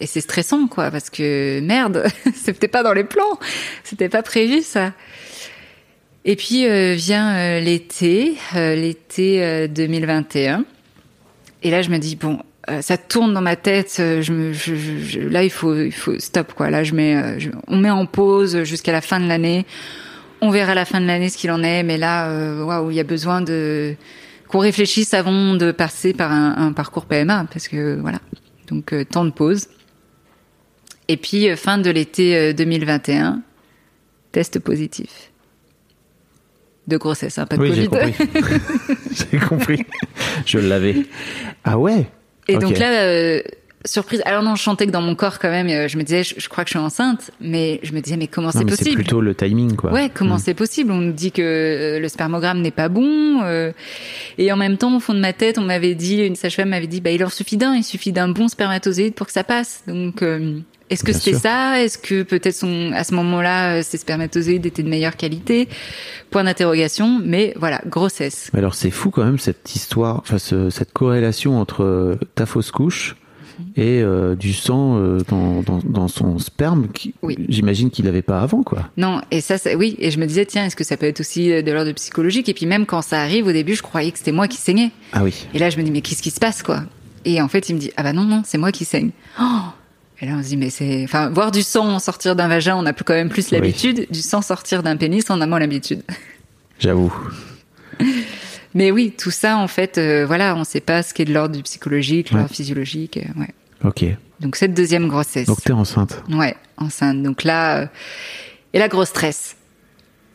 [SPEAKER 2] et c'est stressant quoi, parce que merde, [laughs] c'était pas dans les plans, c'était pas prévu ça. Et puis euh, vient euh, l'été, euh, l'été euh, 2021. Et là, je me dis bon, ça tourne dans ma tête. Je me, je, je- là, il faut, il faut stop quoi. Là, je mets, je- on met en pause jusqu'à la fin de l'année. On verra à la fin de l'année ce qu'il en est. Mais là, euh, waouh, il y a besoin de qu'on réfléchisse avant de passer par un, un parcours PMA parce que voilà. Donc euh, temps de pause. Et puis euh, fin de l'été euh, 2021, test positif de grossesse, hein, pas de
[SPEAKER 1] Oui, j'ai
[SPEAKER 2] Covid.
[SPEAKER 1] compris. [laughs] [laughs] j'ai compris. Je l'avais. Ah ouais?
[SPEAKER 2] Et donc là, euh, surprise. Alors non, je chantais que dans mon corps quand même. euh, Je me disais, je, je crois que je suis enceinte, mais je me disais, mais comment c'est
[SPEAKER 1] mais c'est
[SPEAKER 2] possible
[SPEAKER 1] plutôt le timing quoi.
[SPEAKER 2] Ouais, comment
[SPEAKER 1] Mm.
[SPEAKER 2] c'est possible? On nous dit que euh, le spermogramme n'est pas bon, euh, et en même temps, au fond de ma tête, on m'avait dit, une sage-femme m'avait dit, bah il en suffit d'un, il suffit d'un bon spermatozoïde pour que ça passe. Donc euh, Est-ce que c'était ça? Est-ce que peut-être son, à ce moment-là, ses spermatozoïdes étaient de meilleure qualité? Point d'interrogation. Mais voilà, grossesse.
[SPEAKER 1] Alors c'est fou quand même cette histoire, enfin ce- cette corrélation entre ta fausse couche et euh, du sang euh, dans, dans, dans son sperme. Qui,
[SPEAKER 2] Oui.
[SPEAKER 1] J'imagine qu'il n'avait pas avant quoi.
[SPEAKER 2] Non, et ça, ça- oui. Et je me disais, tiens, est-ce que ça peut être aussi euh, de l'ordre psychologique? Et puis même quand ça arrive, au début, je croyais que c'était moi qui saignais.
[SPEAKER 1] Ah oui.
[SPEAKER 2] Et là, je me dis, mais qu'est-ce qui se passe, quoi? Et en fait, il me dit, ah bah non, non, c'est moi qui saigne. Oh et là, on se dit, mais c'est, enfin, voir du sang sortir d'un vagin, on a plus quand même plus
[SPEAKER 1] Oui.
[SPEAKER 2] l'habitude. Du sang sortir d'un pénis, on a moins l'habitude.
[SPEAKER 1] J'avoue. [laughs]
[SPEAKER 2] Mais oui, tout ça, en fait, euh, voilà, on sait pas ce qui est de l'ordre du psychologique, de l'ordre
[SPEAKER 1] Ouais.
[SPEAKER 2] physiologique, euh, ouais.
[SPEAKER 1] Ok.
[SPEAKER 2] Donc cette deuxième grossesse.
[SPEAKER 1] Donc t'es enceinte.
[SPEAKER 2] Ouais, enceinte. Donc là, euh, et là, gros stress.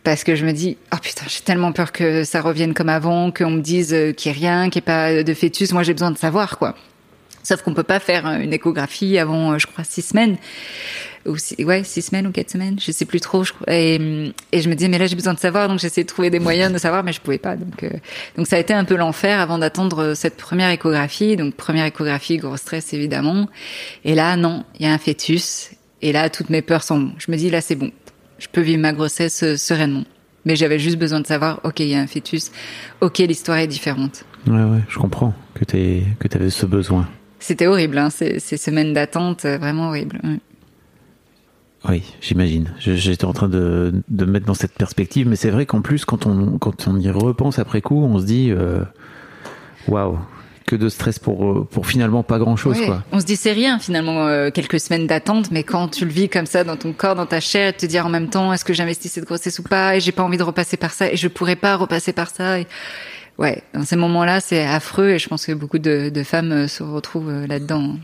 [SPEAKER 2] Parce que je me dis, oh putain, j'ai tellement peur que ça revienne comme avant, qu'on me dise qu'il n'y ait rien, qu'il n'y ait pas de fœtus. Moi, j'ai besoin de savoir, quoi. Sauf qu'on peut pas faire une échographie avant, je crois, six semaines. Ou six, ouais, six semaines ou quatre semaines, je sais plus trop. Je, et, et je me disais, mais là, j'ai besoin de savoir, donc j'essayais de trouver des moyens de savoir, mais je pouvais pas. Donc, euh, donc ça a été un peu l'enfer avant d'attendre euh, cette première échographie. Donc première échographie, gros stress évidemment. Et là, non, il y a un fœtus. Et là, toutes mes peurs sont. Je me dis, là, c'est bon. Je peux vivre ma grossesse euh, sereinement. Mais j'avais juste besoin de savoir, ok, il y a un fœtus. Ok, l'histoire est différente.
[SPEAKER 1] Ouais ouais, je comprends que t'es que t'avais ce besoin.
[SPEAKER 2] C'était horrible, hein, ces, ces semaines d'attente, euh, vraiment horrible. Ouais.
[SPEAKER 1] Oui, j'imagine. J'étais en train de, de me mettre dans cette perspective, mais c'est vrai qu'en plus, quand on, quand on y repense après coup, on se dit, euh, waouh, que de stress pour, pour finalement pas grand chose,
[SPEAKER 2] Ouais.
[SPEAKER 1] quoi.
[SPEAKER 2] On se dit c'est rien finalement euh, quelques semaines d'attente, mais quand tu le vis comme ça dans ton corps, dans ta chair, et te dire en même temps est-ce que j'investis cette grossesse ou pas, et j'ai pas envie de repasser par ça, et je pourrais pas repasser par ça. Et... Ouais, dans ces moments-là, c'est affreux, et je pense que beaucoup de, de femmes euh, se retrouvent euh, là-dedans.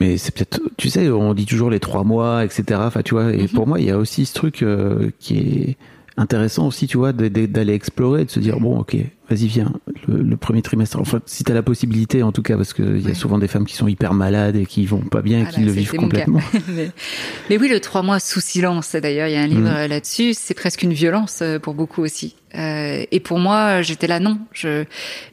[SPEAKER 1] Mais c'est peut-être, tu sais, on dit toujours les trois mois, etc. Enfin, tu vois, et pour moi, il y a aussi ce truc euh, qui est intéressant aussi, tu vois, d'aller explorer, de se dire, bon, ok, vas-y, viens, le, le premier trimestre. Enfin, si t'as la possibilité, en tout cas, parce qu'il y a
[SPEAKER 2] Ouais.
[SPEAKER 1] souvent des femmes qui sont hyper malades et qui vont pas bien et
[SPEAKER 2] Ah
[SPEAKER 1] qui
[SPEAKER 2] bah,
[SPEAKER 1] le vivent complètement. [laughs]
[SPEAKER 2] mais, mais oui, le trois mois sous silence, d'ailleurs, il y a un livre
[SPEAKER 1] Mm.
[SPEAKER 2] euh, là-dessus, c'est presque une violence euh, pour beaucoup aussi. Euh, et pour moi, j'étais là, non. Je,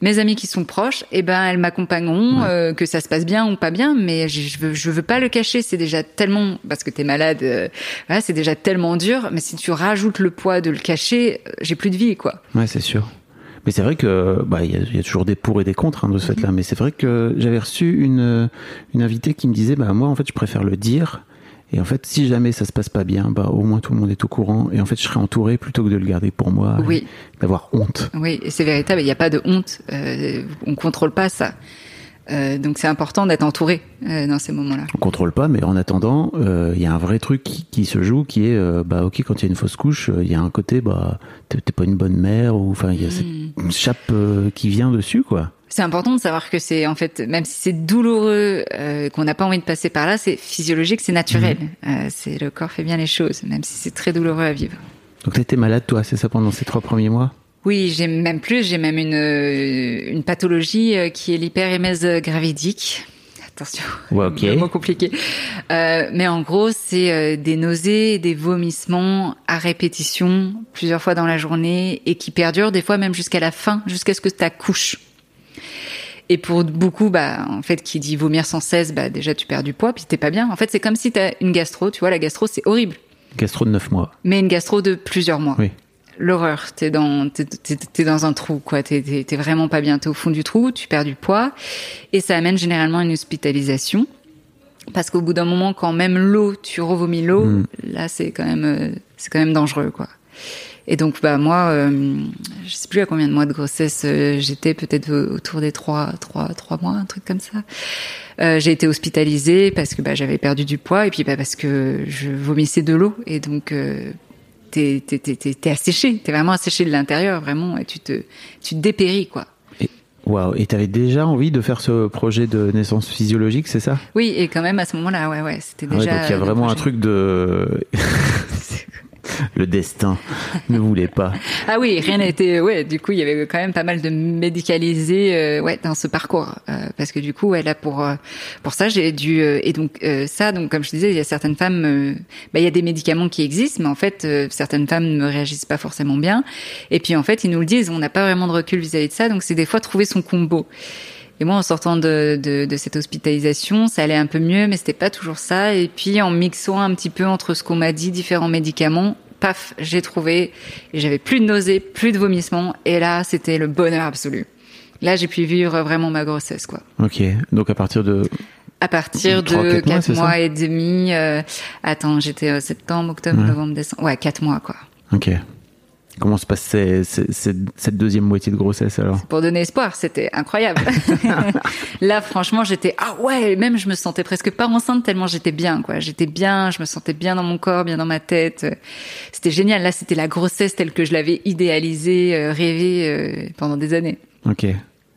[SPEAKER 2] mes amis qui sont proches, eh ben, elles m'accompagneront, euh, que ça se passe bien ou pas bien, mais je, je veux, je veux pas le cacher. C'est déjà tellement, parce que t'es malade, euh, voilà, c'est déjà tellement dur. Mais si tu rajoutes le poids de le cacher, j'ai plus de vie, quoi.
[SPEAKER 1] Ouais, c'est sûr. Mais c'est vrai que bah il y, a, il y a toujours des pour et des contre hein, de ce fait-là. Mais c'est vrai que j'avais reçu une une invitée qui me disait bah moi en fait je préfère le dire et en fait si jamais ça se passe pas bien bah au moins tout le monde est au courant et en fait je serai entouré plutôt que de le garder pour moi.
[SPEAKER 2] Oui.
[SPEAKER 1] D'avoir honte.
[SPEAKER 2] Oui, c'est véritable. Il n'y a pas de honte. Euh, on contrôle pas ça. Euh, donc c'est important d'être entouré euh, dans ces moments-là.
[SPEAKER 1] On contrôle pas, mais en attendant, euh, il y a un vrai truc qui, qui se joue, qui est, bah ok, quand il y a une fausse couche, il y a un côté, bah t'es pas une bonne mère, ou enfin il y a cette
[SPEAKER 2] Hmm.
[SPEAKER 1] chape qui vient dessus, quoi.
[SPEAKER 2] C'est important de savoir que c'est en fait, même si c'est douloureux, euh, qu'on n'a pas envie de passer par là, c'est physiologique, c'est naturel. Euh, c'est le corps fait bien les choses, même si c'est très douloureux à vivre.
[SPEAKER 1] Donc t'étais malade, toi, c'est ça pendant ces trois premiers mois?
[SPEAKER 2] Oui, j'ai même plus, j'ai même une euh, une pathologie euh, qui est l'hyperémèse gravidique. Attention,
[SPEAKER 1] Ouais, ok. [laughs]
[SPEAKER 2] un mot compliqué. Euh, mais en gros, c'est des nausées, des vomissements à répétition, plusieurs fois dans la journée, et qui perdurent des fois même jusqu'à la fin, jusqu'à ce que tu accouches. Et pour beaucoup, bah, en fait, qui dit vomir sans cesse, bah, déjà, tu perds du poids, puis t'es pas bien. En fait, c'est comme si t'as une gastro, tu vois, la gastro, c'est horrible.
[SPEAKER 1] Gastro de 9 mois.
[SPEAKER 2] Mais une gastro de plusieurs mois.
[SPEAKER 1] Oui.
[SPEAKER 2] L'horreur, t'es dans, t'es, t'es- t'es dans un trou, quoi. T'es, t'es, t'es vraiment pas bien. T'es au fond du trou, tu perds du poids, et ça amène généralement une hospitalisation. Parce qu'au bout d'un moment, quand même l'eau, tu revomis l'eau,
[SPEAKER 1] Mm.
[SPEAKER 2] là, c'est quand même, euh, c'est quand même dangereux, quoi. Et donc, bah, moi, euh, je sais plus à combien de mois de grossesse euh, j'étais, peut-être au- autour des trois, trois, trois mois, un truc comme ça. Euh, j'ai été hospitalisée parce que bah, j'avais perdu du poids et puis bah, parce que je vomissais de l'eau et donc euh, t'es t'es t'es t'es t'es asséché, t'es vraiment asséché de l'intérieur vraiment et tu te tu te dépéris quoi.
[SPEAKER 1] Et, waouh. Et t'avais déjà envie de faire ce projet de naissance physiologique, c'est ça?
[SPEAKER 2] Oui et quand même à ce moment-là ouais ouais c'était
[SPEAKER 1] Ah ouais,
[SPEAKER 2] déjà.
[SPEAKER 1] Donc il y a vraiment un truc de. [laughs] Le destin ne voulait pas.
[SPEAKER 2] Ah oui, rien été. Ouais, du coup, il y avait quand même pas mal de médicalisés, euh, ouais, dans ce parcours, Euh, parce que du coup, ouais, là pour euh, pour ça, j'ai dû et donc ça, donc comme je disais, il y a certaines femmes, bah, il y a des médicaments qui existent, mais en fait, certaines femmes ne réagissent pas forcément bien. Et puis en fait, ils nous le disent, on n'a pas vraiment de recul vis-à-vis de ça, donc c'est des fois trouver son combo. Et moi, en sortant de, de, de, cette hospitalisation, ça allait un peu mieux, mais c'était pas toujours ça. Et puis, en mixant un petit peu entre ce qu'on m'a dit, différents médicaments, paf, j'ai trouvé, et j'avais plus de nausées, plus de vomissements, et là, c'était le bonheur absolu. Là, j'ai pu vivre vraiment ma grossesse, quoi.
[SPEAKER 1] Ok, donc à partir de...
[SPEAKER 2] À partir de
[SPEAKER 1] quatre mois,
[SPEAKER 2] 4
[SPEAKER 1] c'est
[SPEAKER 2] mois,
[SPEAKER 1] ça
[SPEAKER 2] et demi, euh, attends, j'étais euh, septembre, octobre,
[SPEAKER 1] Ouais.
[SPEAKER 2] novembre, décembre, ouais, 4 mois, quoi.
[SPEAKER 1] Ok. Comment se passe ces- ces- ces- cette deuxième moitié de grossesse alors
[SPEAKER 2] Pour donner espoir, c'était incroyable. [laughs] Là, franchement, j'étais, ah ouais, même je me sentais presque pas enceinte tellement j'étais bien, quoi. J'étais bien, je me sentais bien dans mon corps, bien dans ma tête. C'était génial. Là, c'était la grossesse telle que je l'avais idéalisée, euh, rêvée euh, pendant des années.
[SPEAKER 1] Ok.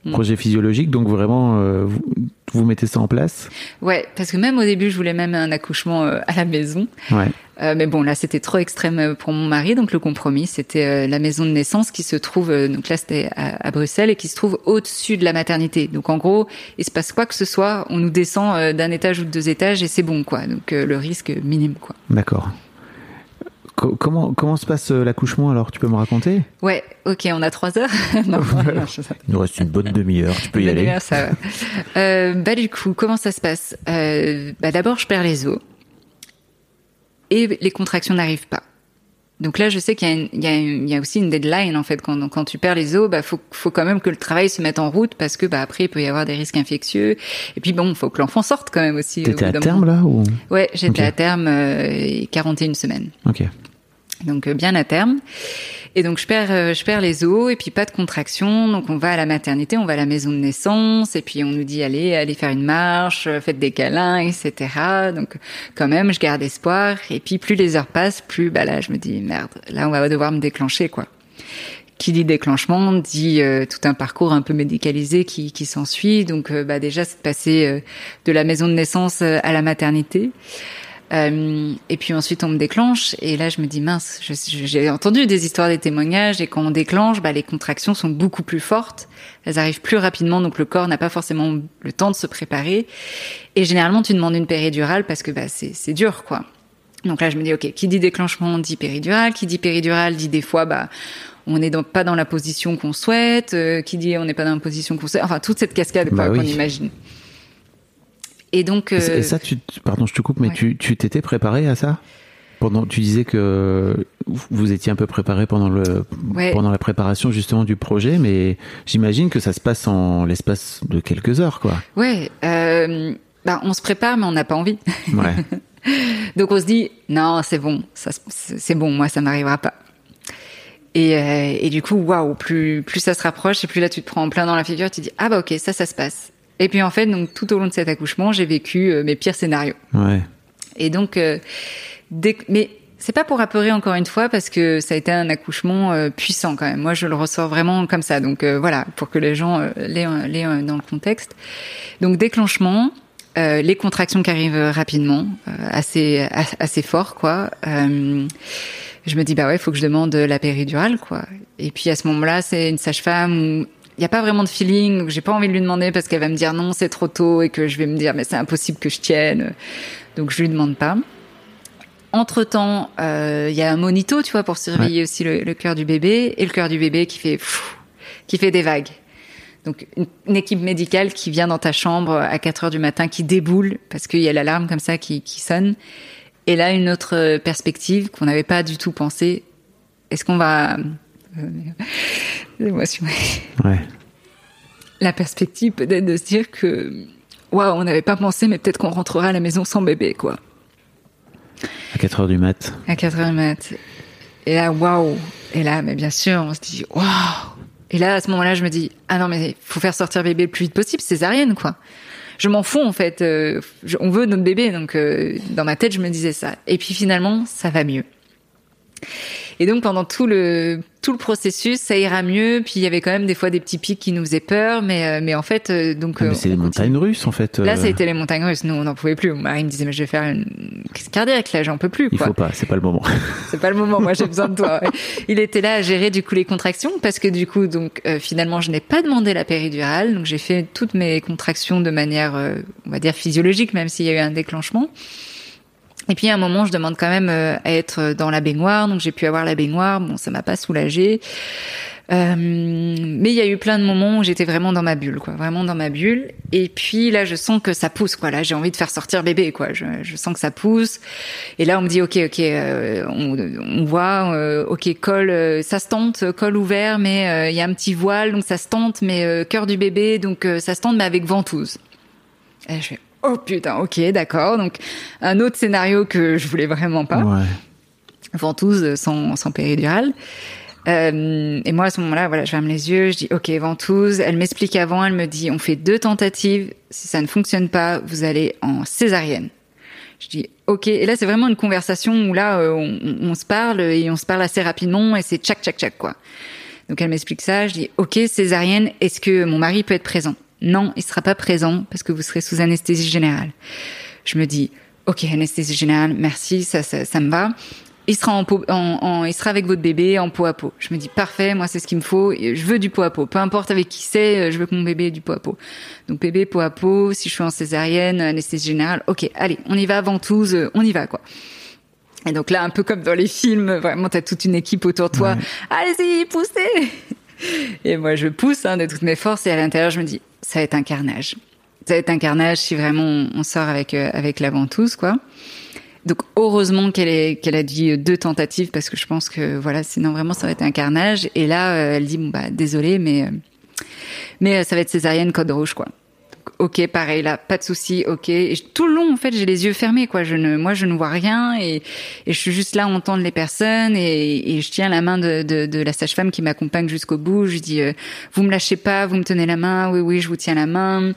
[SPEAKER 2] Mm.
[SPEAKER 1] Projet physiologique, donc vraiment, euh, vous, vous mettez ça en place
[SPEAKER 2] Ouais, parce que même au début, je voulais même un accouchement euh, à la maison.
[SPEAKER 1] Ouais.
[SPEAKER 2] Euh, mais bon, là, c'était trop extrême pour mon mari, donc le compromis, c'était la maison de naissance qui se trouve, donc là, c'était à, à Bruxelles, et qui se trouve au-dessus de la maternité. Donc en gros, il se passe quoi que ce soit, on nous descend d'un étage ou de deux étages, et c'est bon, quoi. Donc le risque minime, quoi.
[SPEAKER 1] D'accord. Co- comment, comment se passe euh, l'accouchement alors? Tu peux me raconter?
[SPEAKER 2] Ouais, ok, on a trois heures. [laughs] non, non, je-
[SPEAKER 1] Il nous reste une bonne demi-heure, tu peux y aller.
[SPEAKER 2] ça va. Euh, bah du coup, comment ça se passe? Euh, Bah d'abord, je perds les os et les contractions n'arrivent pas. Donc là, je sais qu'il y a, une- il y a, une- il y a aussi une deadline en fait. Quand, quand tu perds les os, bah faut, faut quand même que le travail se mette en route parce que bah après il peut y avoir des risques infectieux. Et puis bon, faut que l'enfant sorte quand même aussi. au
[SPEAKER 1] T'étais
[SPEAKER 2] bout
[SPEAKER 1] à terme
[SPEAKER 2] moment.
[SPEAKER 1] là ou?
[SPEAKER 2] Ouais, j'étais à terme euh, 41 semaines
[SPEAKER 1] Ok.
[SPEAKER 2] Donc euh, bien à terme. Et donc je perds, euh, je perds les os et puis pas de contraction. Donc on va à la maternité, on va à la maison de naissance et puis on nous dit allez, allez faire une marche, euh, faites des câlins, etc. Donc quand même, je garde espoir. Et puis plus les heures passent, plus bah là je me dis merde, là on va devoir me déclencher quoi. Qui dit déclenchement dit euh, tout un parcours un peu médicalisé qui, qui s'ensuit. Donc bah déjà c'est de passer euh, de la maison de naissance à la maternité. Euh, et puis ensuite on me déclenche. Et là je me dis mince, j'ai entendu des histoires, des témoignages. Et quand on déclenche, bah, les contractions sont beaucoup plus fortes, elles arrivent plus rapidement. Donc le corps n'a pas forcément le temps de se préparer. Et généralement tu demandes une péridurale parce que bah, c'est c'est dur quoi. Donc là je me dis ok, qui dit déclenchement dit péridurale, qui dit péridurale dit des fois bah on n'est donc pas dans la position qu'on souhaite, euh, qui dit on n'est pas dans la position qu'on souhaite, enfin toute cette cascade quoi
[SPEAKER 1] Bah oui.
[SPEAKER 2] qu'on imagine. Et donc
[SPEAKER 1] ça-
[SPEAKER 2] euh,
[SPEAKER 1] Et ça, tu, tu- pardon, je te coupe, mais
[SPEAKER 2] ouais.
[SPEAKER 1] tu tu t'étais préparé à ça? Pendant, tu disais que vous- étiez un peu préparé pendant le
[SPEAKER 2] Ouais.
[SPEAKER 1] pendant la préparation justement du projet, mais j'imagine que ça se passe en l'espace de quelques heures, quoi.
[SPEAKER 2] Ouais, euh, bah, on se prépare, mais on n'a pas envie.
[SPEAKER 1] Ouais. [laughs]
[SPEAKER 2] Donc on se dit, non, c'est bon, ça, c'est bon, moi, ça m'arrivera pas. Et, euh, et du coup, waouh, plus, plus ça se rapproche, et plus là, tu te prends en plein dans la figure, tu dis, ah bah ok, ça, ça se passe. Et puis en fait, donc tout au long de cet accouchement, j'ai vécu euh, mes pires scénarios.
[SPEAKER 1] ouais.
[SPEAKER 2] Et donc, euh, dès mais c'est pas pour apeurer encore une fois parce que ça a été un accouchement euh, puissant quand même. Moi, je le ressors vraiment comme ça. Donc euh, voilà, pour que les gens l'aient, l'aient, dans le contexte. Donc déclenchement, euh, les contractions qui arrivent rapidement, euh, assez a- assez fort quoi. Euh, je me dis bah ouais, faut que je demande la péridurale quoi. Et puis à ce moment-là, c'est une sage-femme n'y a pas vraiment de feeling, j'ai pas envie de lui demander parce qu'elle va me dire non, c'est trop tôt et que je vais me dire mais c'est impossible que je tienne. Donc je lui demande pas. Entre temps, il y a un monito, tu vois, pour surveiller aussi le, le cœur du bébé et le cœur du bébé qui fait qui fait des vagues. Donc une, une équipe médicale qui vient dans ta chambre à 4 heures du matin, qui déboule parce qu'il y a l'alarme comme ça qui, qui sonne. Et là, une autre perspective qu'on n'avait pas du tout pensé. Est-ce qu'on va... Euh, l'émotion.
[SPEAKER 1] Ouais.
[SPEAKER 2] La perspective peut-être de se dire que... Waouh, on n'avait pas pensé, mais peut-être qu'on rentrera à la maison sans bébé, quoi.
[SPEAKER 1] À 4 heures du mat.
[SPEAKER 2] À 4 heures du mat. Et là, waouh. Et là, mais bien sûr, on se dit, waouh. Et là, à ce moment-là, je me dis, ah non, mais faut faire sortir bébé le plus vite possible, césarienne, quoi. Je m'en fous, en fait. Euh, je- on veut notre bébé, donc euh, dans ma tête, je me disais ça. Et puis finalement, ça va mieux. Et donc pendant tout le tout le processus, ça ira mieux. Puis il y avait quand même des fois des petits pics qui nous faisaient peur, mais euh, mais en fait, euh, donc
[SPEAKER 1] Ah,
[SPEAKER 2] euh,
[SPEAKER 1] mais c'est
[SPEAKER 2] on
[SPEAKER 1] les montagnes russes en fait.
[SPEAKER 2] Là,
[SPEAKER 1] euh,
[SPEAKER 2] ça a été les montagnes russes. Nous, on n'en pouvait plus. Mon mari me disait, mais je vais faire une crise cardiaque, là, j'en peux plus,
[SPEAKER 1] Il
[SPEAKER 2] quoi.
[SPEAKER 1] faut pas, c'est pas le moment. [laughs]
[SPEAKER 2] C'est pas le moment. Moi, j'ai besoin de toi. Il était là à gérer, du coup, les contractions parce que, du coup, donc, euh, finalement, je n'ai pas demandé la péridurale. Donc, j'ai fait toutes mes contractions de manière, euh, on va dire, physiologique, même s'il y a eu un déclenchement. Et puis à un moment, je demande quand même euh, à être dans la baignoire, donc j'ai pu avoir la baignoire. Bon, ça m'a pas soulagée. Euh, mais il y a eu plein de moments où j'étais vraiment dans ma bulle, quoi, vraiment dans ma bulle. Et puis là, je sens que ça pousse, quoi. Là, j'ai envie de faire sortir bébé, quoi. Je, je, sens que ça pousse. Et là, on me dit, ok, ok, euh, on, on, voit, euh, ok, col, euh, ça se tente, col ouvert, mais euh, il y a un petit voile, donc ça se tente, mais cœur du bébé, donc ça se tente, mais avec ventouse. Je oh putain, ok, d'accord. Donc un autre scénario que je voulais vraiment pas.
[SPEAKER 1] Ouais.
[SPEAKER 2] Ventouse sans, sans péridurale. Euh, et moi, à ce moment-là, voilà, je ferme les yeux, je dis OK, ventouse. Elle m'explique avant, elle me dit on fait deux tentatives. Si ça ne fonctionne pas, vous allez en césarienne. Je dis OK. Et là, c'est vraiment une conversation où là, euh, on, on, se parle et on se parle assez rapidement et c'est tchac tchac tchac quoi. Donc elle m'explique ça. Je dis OK, césarienne. Est-ce que mon mari peut être présent? Non, il sera pas présent parce que vous serez sous anesthésie générale. Je me dis OK, anesthésie générale, merci, ça, ça, ça me va il sera en, peau, en, en, il sera avec votre bébé en peau à peau. Je me dis parfait, moi c'est ce qu'il me faut. Je veux du peau à peau, peu importe avec qui c'est, je veux que mon bébé ait du peau à peau. Donc bébé peau à peau. Si je suis en césarienne, anesthésie générale, ok, allez, on y va, ventouse, on y va quoi. Et donc là, un peu comme dans les films, vraiment t'as toute une équipe autour de toi. Ouais. Allez-y, poussez. Et moi je pousse hein, de toutes mes forces et à l'intérieur je me dis ça va être un carnage. Ça va être un carnage si vraiment on, sort avec euh, avec la ventouse quoi. Donc heureusement qu'elle qu'elle a dit deux tentatives parce que je pense que voilà sinon vraiment ça aurait été un carnage et là euh, elle dit bon bah désolé mais euh, mais euh, ça va être césarienne code rouge quoi. Ok pareil là pas de souci ok. Et tout le long en fait j'ai les yeux fermés quoi. Je ne moi je ne vois rien et, et je suis juste là à entendre les personnes et, et je tiens la main de, de, de la sage-femme qui m'accompagne jusqu'au bout. Je dis vous me lâchez pas vous me tenez la main. Oui oui je vous tiens la main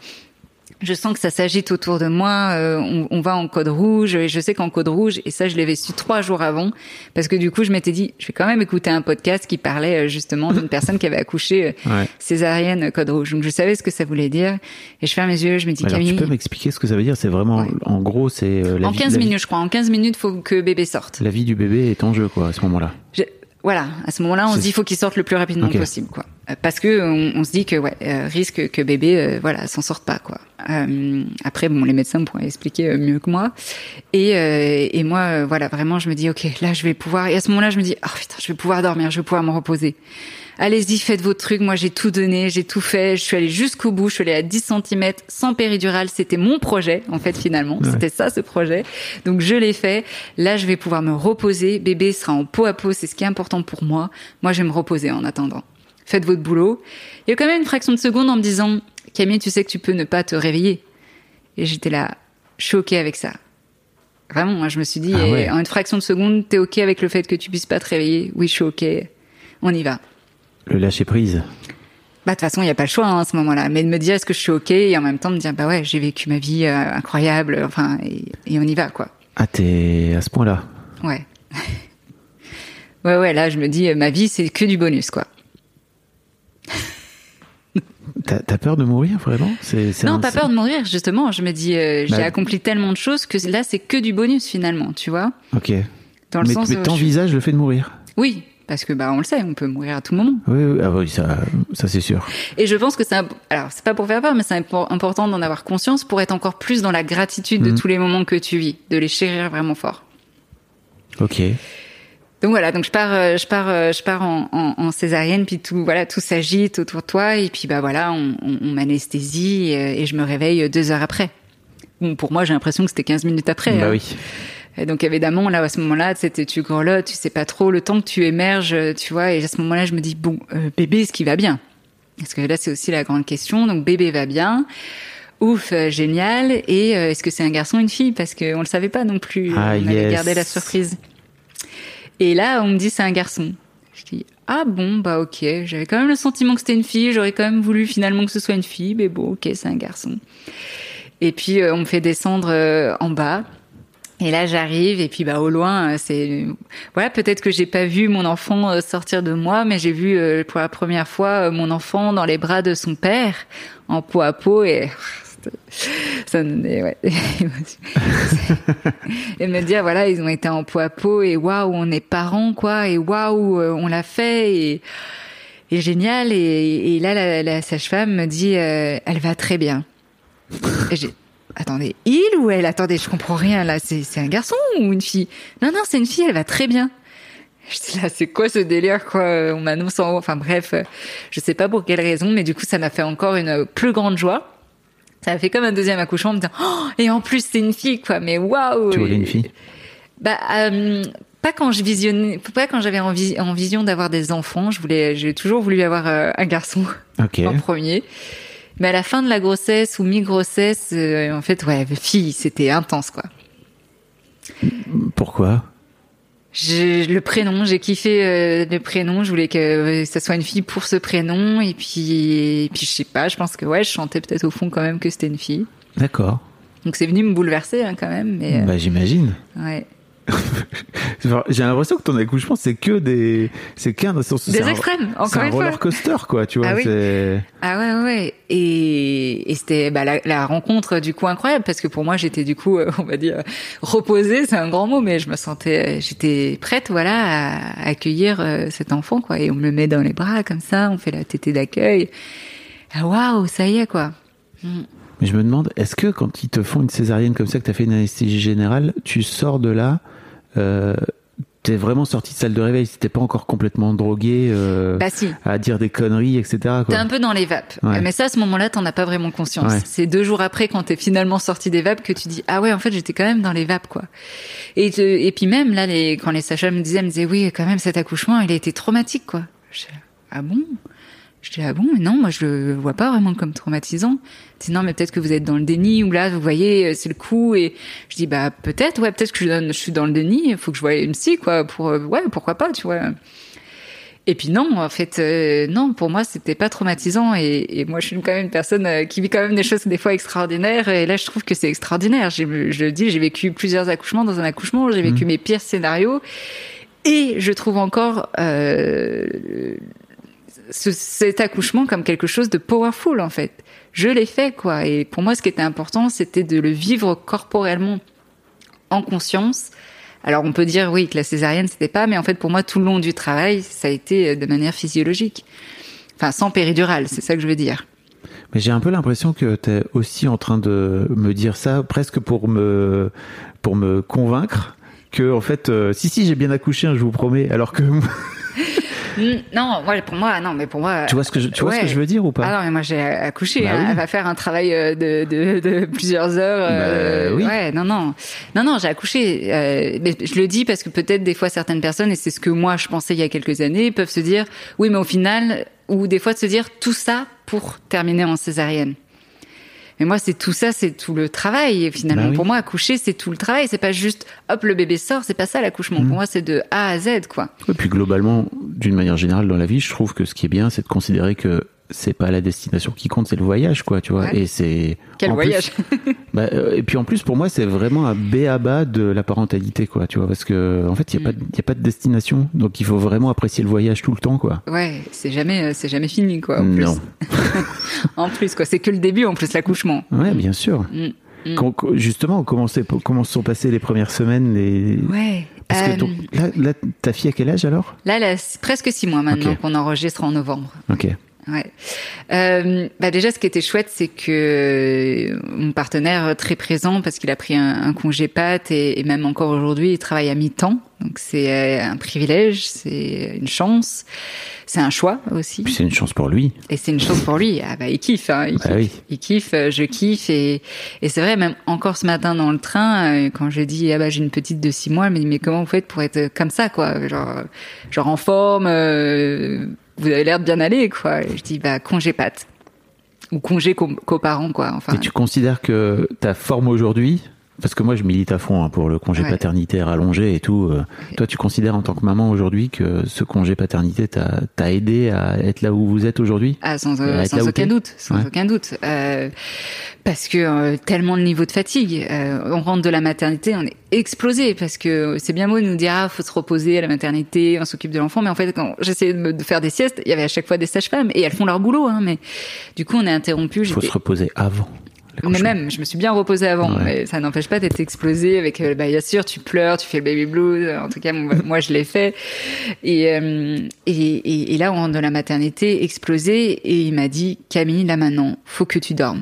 [SPEAKER 2] je sens que ça s'agite autour de moi. Euh, on, on, va en code rouge et je sais qu'en code rouge et ça je l'avais su trois jours avant parce que du coup je m'étais dit je vais quand même écouter un podcast qui parlait euh, justement d'une personne qui avait accouché euh, [laughs]
[SPEAKER 1] ouais.
[SPEAKER 2] césarienne code rouge. Donc je savais ce que ça voulait dire et je ferme mes yeux, je me dis
[SPEAKER 1] Alors,
[SPEAKER 2] Camille.
[SPEAKER 1] tu peux m'expliquer ce que ça veut dire? C'est vraiment ouais. en gros c'est euh,
[SPEAKER 2] en
[SPEAKER 1] vie,
[SPEAKER 2] 15
[SPEAKER 1] la
[SPEAKER 2] minutes
[SPEAKER 1] vie,
[SPEAKER 2] je crois. En 15 minutes faut que bébé sorte.
[SPEAKER 1] La vie du bébé est en jeu quoi à ce moment-là.
[SPEAKER 2] Je voilà, à ce moment-là, on se dit il faut qu'il sorte le plus rapidement
[SPEAKER 1] okay.
[SPEAKER 2] possible, quoi. Parce que on, on se dit que ouais, euh, risque que bébé, euh, voilà, s'en sorte pas, quoi. Euh, après, bon, les médecins pourraient expliquer euh, mieux que moi. Et, euh, et moi, voilà, vraiment, je me dis ok, là, je vais pouvoir. Et à ce moment-là, je me dis oh putain, je vais pouvoir dormir, je vais pouvoir me reposer. Allez-y, faites votre truc. Moi, j'ai tout donné, j'ai tout fait. Je suis allée jusqu'au bout. Je suis allée à 10 cm sans péridurale. C'était mon projet, en fait, finalement. Ouais. C'était ça, ce projet. Donc, je l'ai fait. Là, je vais pouvoir me reposer. Bébé sera en peau à peau. C'est ce qui est important pour moi. Moi, je vais me reposer en attendant. Faites votre boulot. Il y a quand même une fraction de seconde en me disant, Camille, tu sais que tu peux ne pas te réveiller. Et j'étais là, choquée avec ça. Vraiment, moi, je me suis dit,
[SPEAKER 1] ah ouais.
[SPEAKER 2] en une fraction de seconde, t'es ok avec le fait que tu puisses pas te réveiller? Oui, je suis ok. On y va.
[SPEAKER 1] Le lâcher prise.
[SPEAKER 2] Bah, de toute façon, il n'y a pas le choix hein, à ce moment-là. Mais de me dire est-ce que je suis OK et en même temps de me dire bah ouais, j'ai vécu ma vie euh, incroyable, enfin, et, et, on y va, quoi.
[SPEAKER 1] Ah, t'es à ce point-là
[SPEAKER 2] Ouais. [laughs] ouais, ouais, là, je me dis, ma vie, c'est que du bonus, quoi. [laughs]
[SPEAKER 1] T'as as peur de mourir vraiment?
[SPEAKER 2] C'est, Non, pas peur de mourir, justement. Je me dis, euh, bah... j'ai accompli tellement de choses que là, c'est que du bonus finalement, tu vois.
[SPEAKER 1] Ok.
[SPEAKER 2] Dans le
[SPEAKER 1] mais,
[SPEAKER 2] sens
[SPEAKER 1] mais t'envisages je... le fait de mourir
[SPEAKER 2] Oui, parce que bah on le sait, on peut mourir à tout moment.
[SPEAKER 1] Oui, oui, ah oui ça, ça c'est sûr.
[SPEAKER 2] Et je pense que c'est alors c'est pas pour faire peur, mais c'est important d'en avoir conscience pour être encore plus dans la gratitude mmh. de tous les moments que tu vis, de les chérir vraiment fort.
[SPEAKER 1] Ok.
[SPEAKER 2] Donc voilà, donc je pars, je pars, je pars en, en, en césarienne, puis tout, voilà, tout s'agite autour de toi, et puis bah voilà, on, on, on m'anesthésie et, et je me réveille deux heures après. Bon, pour moi, j'ai l'impression que c'était 15 minutes après.
[SPEAKER 1] Bah
[SPEAKER 2] hein.
[SPEAKER 1] oui.
[SPEAKER 2] Et donc évidemment là à ce moment-là, c'était tu grelottes, tu sais pas trop le temps que tu émerges, tu vois. Et à ce moment-là, je me dis bon, euh, bébé, est-ce qu'il va bien? Parce que là, c'est aussi la grande question. Donc bébé va bien. Ouf, euh, génial. Et euh, est-ce que c'est un garçon ou une fille? Parce qu'on le savait pas non plus.
[SPEAKER 1] Ah,
[SPEAKER 2] on
[SPEAKER 1] yes.
[SPEAKER 2] avait gardé la surprise. Et là, on me dit c'est un garçon. Je dis ah bon bah ok. J'avais quand même le sentiment que c'était une fille. J'aurais quand même voulu finalement que ce soit une fille, mais bon ok, c'est un garçon. Et puis on me fait descendre en bas. Et là, j'arrive et puis bah au loin, c'est voilà, peut-être que j'ai pas vu mon enfant euh, sortir de moi, mais j'ai vu euh, pour la première fois euh, mon enfant dans les bras de son père en peau à peau et [laughs] et me dire voilà, ils ont été en peau à peau et waouh, on est parents quoi et waouh, on l'a fait et et génial et, et là la, la sage-femme me dit elle va très bien. Et j'ai attendez, il ou elle? Attendez, je comprends rien là. C'est c'est un garçon ou une fille? Non, non, c'est une fille. Elle va très bien. J'étais là, c'est quoi ce délire quoi? On m'annonce en haut. Enfin bref, euh, je sais pas pour quelle raison, mais du coup, ça m'a fait encore une plus grande joie. Ça a fait comme un deuxième accouchement, en me disant, oh, et en plus c'est une fille quoi. Mais waouh
[SPEAKER 1] Tu voulais une fille?
[SPEAKER 2] Bah. euh, pas quand je visionnais, pas quand j'avais en vision d'avoir des enfants. Je voulais, j'ai toujours voulu avoir euh, un garçon [laughs] en premier. Mais à la fin de la grossesse ou mi-grossesse, euh, en fait, ouais, fille, c'était intense, quoi.
[SPEAKER 1] Pourquoi?
[SPEAKER 2] Le prénom, j'ai kiffé euh, le prénom. Je voulais que euh, ça soit une fille pour ce prénom. Et puis, et puis je sais pas. Je pense que ouais, je chantais peut-être au fond quand même que c'était une fille.
[SPEAKER 1] D'accord.
[SPEAKER 2] Donc c'est venu me bouleverser hein, quand même. Mais euh,
[SPEAKER 1] Bah, j'imagine.
[SPEAKER 2] ouais. [laughs]
[SPEAKER 1] J'ai l'impression que ton accouchement, c'est que des. C'est qu'un.
[SPEAKER 2] Des
[SPEAKER 1] un-
[SPEAKER 2] extrêmes, encore
[SPEAKER 1] un
[SPEAKER 2] une fois.
[SPEAKER 1] roller coaster, quoi, tu vois.
[SPEAKER 2] Ah oui. Ah ouais, ouais. Et, et c'était bah, la, la rencontre du coup incroyable parce que pour moi j'étais du coup, euh, on va dire, reposée, c'est un grand mot, mais je me sentais, j'étais prête, voilà, à accueillir euh, cet enfant, quoi. Et on me le met dans les bras comme ça, on fait la tétée d'accueil. Ah waouh, ça y est, quoi.
[SPEAKER 1] Mais je me demande, est-ce que quand ils te font une césarienne comme ça, que tu as fait une anesthésie générale, tu sors de là, euh, t'es vraiment sorti de salle de réveil, t'es pas encore complètement drogué euh,
[SPEAKER 2] Bah si.
[SPEAKER 1] à dire des conneries, etc.
[SPEAKER 2] T'es un peu dans les vapes.
[SPEAKER 1] Ouais.
[SPEAKER 2] Mais ça, à ce moment-là, t'en as pas vraiment conscience.
[SPEAKER 1] Ouais.
[SPEAKER 2] C'est deux jours après, quand t'es finalement sorti des vapes, que tu dis, ah ouais, en fait, j'étais quand même dans les vapes, quoi. Et, te- et puis même, là, les, quand les sages-femmes me disaient, me disaient, oui, quand même, cet accouchement, il a été traumatique, quoi. Je, ah bon? Je dis, ah bon, mais non, moi, je le vois pas vraiment comme traumatisant. Je dis, non, mais peut-être que vous êtes dans le déni, ou là, vous voyez, euh, c'est le coup, et je dis, bah, peut-être, ouais, peut-être que je, donne- je suis dans le déni, il faut que je voie une psy, quoi, pour, euh, ouais, pourquoi pas, tu vois. Et puis non, en fait, euh, non, pour moi, c'était pas traumatisant. Et, et moi, je suis quand même une personne qui vit quand même des choses des fois extraordinaires. Et là, je trouve que c'est extraordinaire. Je le dis, j'ai vécu plusieurs accouchements dans un accouchement. J'ai vécu mes pires scénarios. Et je trouve encore euh, ce- cet accouchement comme quelque chose de powerful, en fait. Je l'ai fait, quoi. Et pour moi, ce qui était important, c'était de le vivre corporellement en conscience. Alors on peut dire oui que la césarienne c'était pas, mais en fait pour moi tout le long du travail ça a été euh, de manière physiologique, enfin sans péridurale, c'est ça que je veux dire.
[SPEAKER 1] Mais j'ai un peu l'impression que tu es aussi en train de me dire ça presque pour me, pour me convaincre que, en fait, euh, si, si, j'ai bien accouché, hein, je vous promets, alors que. [laughs]
[SPEAKER 2] Mm, Non, ouais, pour moi non, mais pour moi.
[SPEAKER 1] tu vois ce que je, tu vois ce que je veux dire ou pas
[SPEAKER 2] Ah non, mais moi j'ai accouché.
[SPEAKER 1] Bah
[SPEAKER 2] hein.
[SPEAKER 1] oui.
[SPEAKER 2] Elle va faire un travail euh, de, de, de plusieurs heures. euh,
[SPEAKER 1] Bah oui.
[SPEAKER 2] Ouais, non, non, non, non, j'ai accouché. Euh, mais je le dis parce que peut-être des fois certaines personnes, et c'est ce que moi je pensais il y a quelques années, peuvent se dire, oui, mais au final, ou des fois de se dire tout ça pour terminer en césarienne. Mais moi, c'est tout ça, c'est tout le travail. Et finalement,
[SPEAKER 1] Bah oui.
[SPEAKER 2] pour moi, accoucher, c'est tout le travail. C'est pas juste, hop, le bébé sort. C'est pas ça l'accouchement.
[SPEAKER 1] Mm.
[SPEAKER 2] Pour moi, c'est de A à Z, quoi.
[SPEAKER 1] Et puis globalement, d'une manière générale dans la vie, je trouve que ce qui est bien, c'est de considérer que c'est pas la destination qui compte, c'est le voyage, quoi, tu vois.
[SPEAKER 2] Ouais.
[SPEAKER 1] Et c'est.
[SPEAKER 2] Quel
[SPEAKER 1] en plus-
[SPEAKER 2] voyage [laughs] [laughs]
[SPEAKER 1] bah, euh, et puis en plus, pour moi, c'est vraiment un B à bas de la parentalité, quoi, tu vois, parce que en fait, il y a
[SPEAKER 2] Mm.
[SPEAKER 1] pas, y a pas de destination, donc il faut vraiment apprécier le voyage tout le temps, quoi.
[SPEAKER 2] Ouais, c'est jamais, euh, c'est jamais fini, quoi. En plus.
[SPEAKER 1] Non. [laughs]
[SPEAKER 2] en plus, quoi. C'est que le début, en plus, l'accouchement.
[SPEAKER 1] Ouais, bien sûr.
[SPEAKER 2] Mm, mm.
[SPEAKER 1] Quand- justement, comment, se sont passées les premières semaines les...
[SPEAKER 2] Ouais.
[SPEAKER 1] Parce que
[SPEAKER 2] Euh,
[SPEAKER 1] ton- là, là, ta fille à quel âge alors?
[SPEAKER 2] Là, elle a presque six mois maintenant qu'on enregistre en novembre.
[SPEAKER 1] Ok.
[SPEAKER 2] Ouais. Euh, bah déjà, ce qui était chouette, c'est que mon partenaire euh, très présent parce qu'il a pris un, un congé pâte et, et même encore aujourd'hui, il travaille à mi-temps. Donc c'est euh, un privilège, c'est une chance, c'est un choix aussi.
[SPEAKER 1] C'est une chance pour lui.
[SPEAKER 2] Et c'est une chose pour lui. Ah bah, il kiffe, hein, il,
[SPEAKER 1] Bah
[SPEAKER 2] kiffe
[SPEAKER 1] oui.
[SPEAKER 2] il kiffe, euh, je kiffe. Et, et c'est vrai, même encore ce matin dans le train, euh, quand j'ai dit, ah bah, j'ai une petite de six mois, elle me dit, mais comment vous faites pour être comme ça, quoi? Genre, euh, genre en forme, euh, vous avez l'air de bien aller, quoi. Et je dis, bah, congé pâte. Ou congé co- coparent, quoi. Enfin,
[SPEAKER 1] Et tu considères que ta forme aujourd'hui, parce que moi je milite à fond hein, pour le congé
[SPEAKER 2] Ouais.
[SPEAKER 1] paternité rallongé et tout, euh, toi tu considères en tant que maman aujourd'hui que ce congé paternité t'a t'a aidé à être là où vous êtes aujourd'hui?
[SPEAKER 2] Ah, sans, euh, sans aucun doute, sans
[SPEAKER 1] Ouais.
[SPEAKER 2] aucun doute. Euh, parce que euh, tellement de niveau de fatigue. Euh, on rentre de la maternité, on est explosé parce que c'est bien beau de nous dire ah faut se reposer à la maternité, on s'occupe de l'enfant, mais en fait quand j'essayais de, me- de faire des siestes, il y avait à chaque fois des sages-femmes et elles font leur boulot, hein, mais du coup on est interrompu.
[SPEAKER 1] Il faut se reposer avant.
[SPEAKER 2] Mais même, je me suis bien reposée avant,
[SPEAKER 1] Ouais.
[SPEAKER 2] mais ça n'empêche pas d'être explosé avec, euh, bah, bien sûr, tu pleures, tu fais le baby blues. En tout cas, moi, je l'ai fait. Et, euh, et, et, et là, on rentre de la maternité, explosé, et il m'a dit, Camille, là maintenant, faut que tu dormes.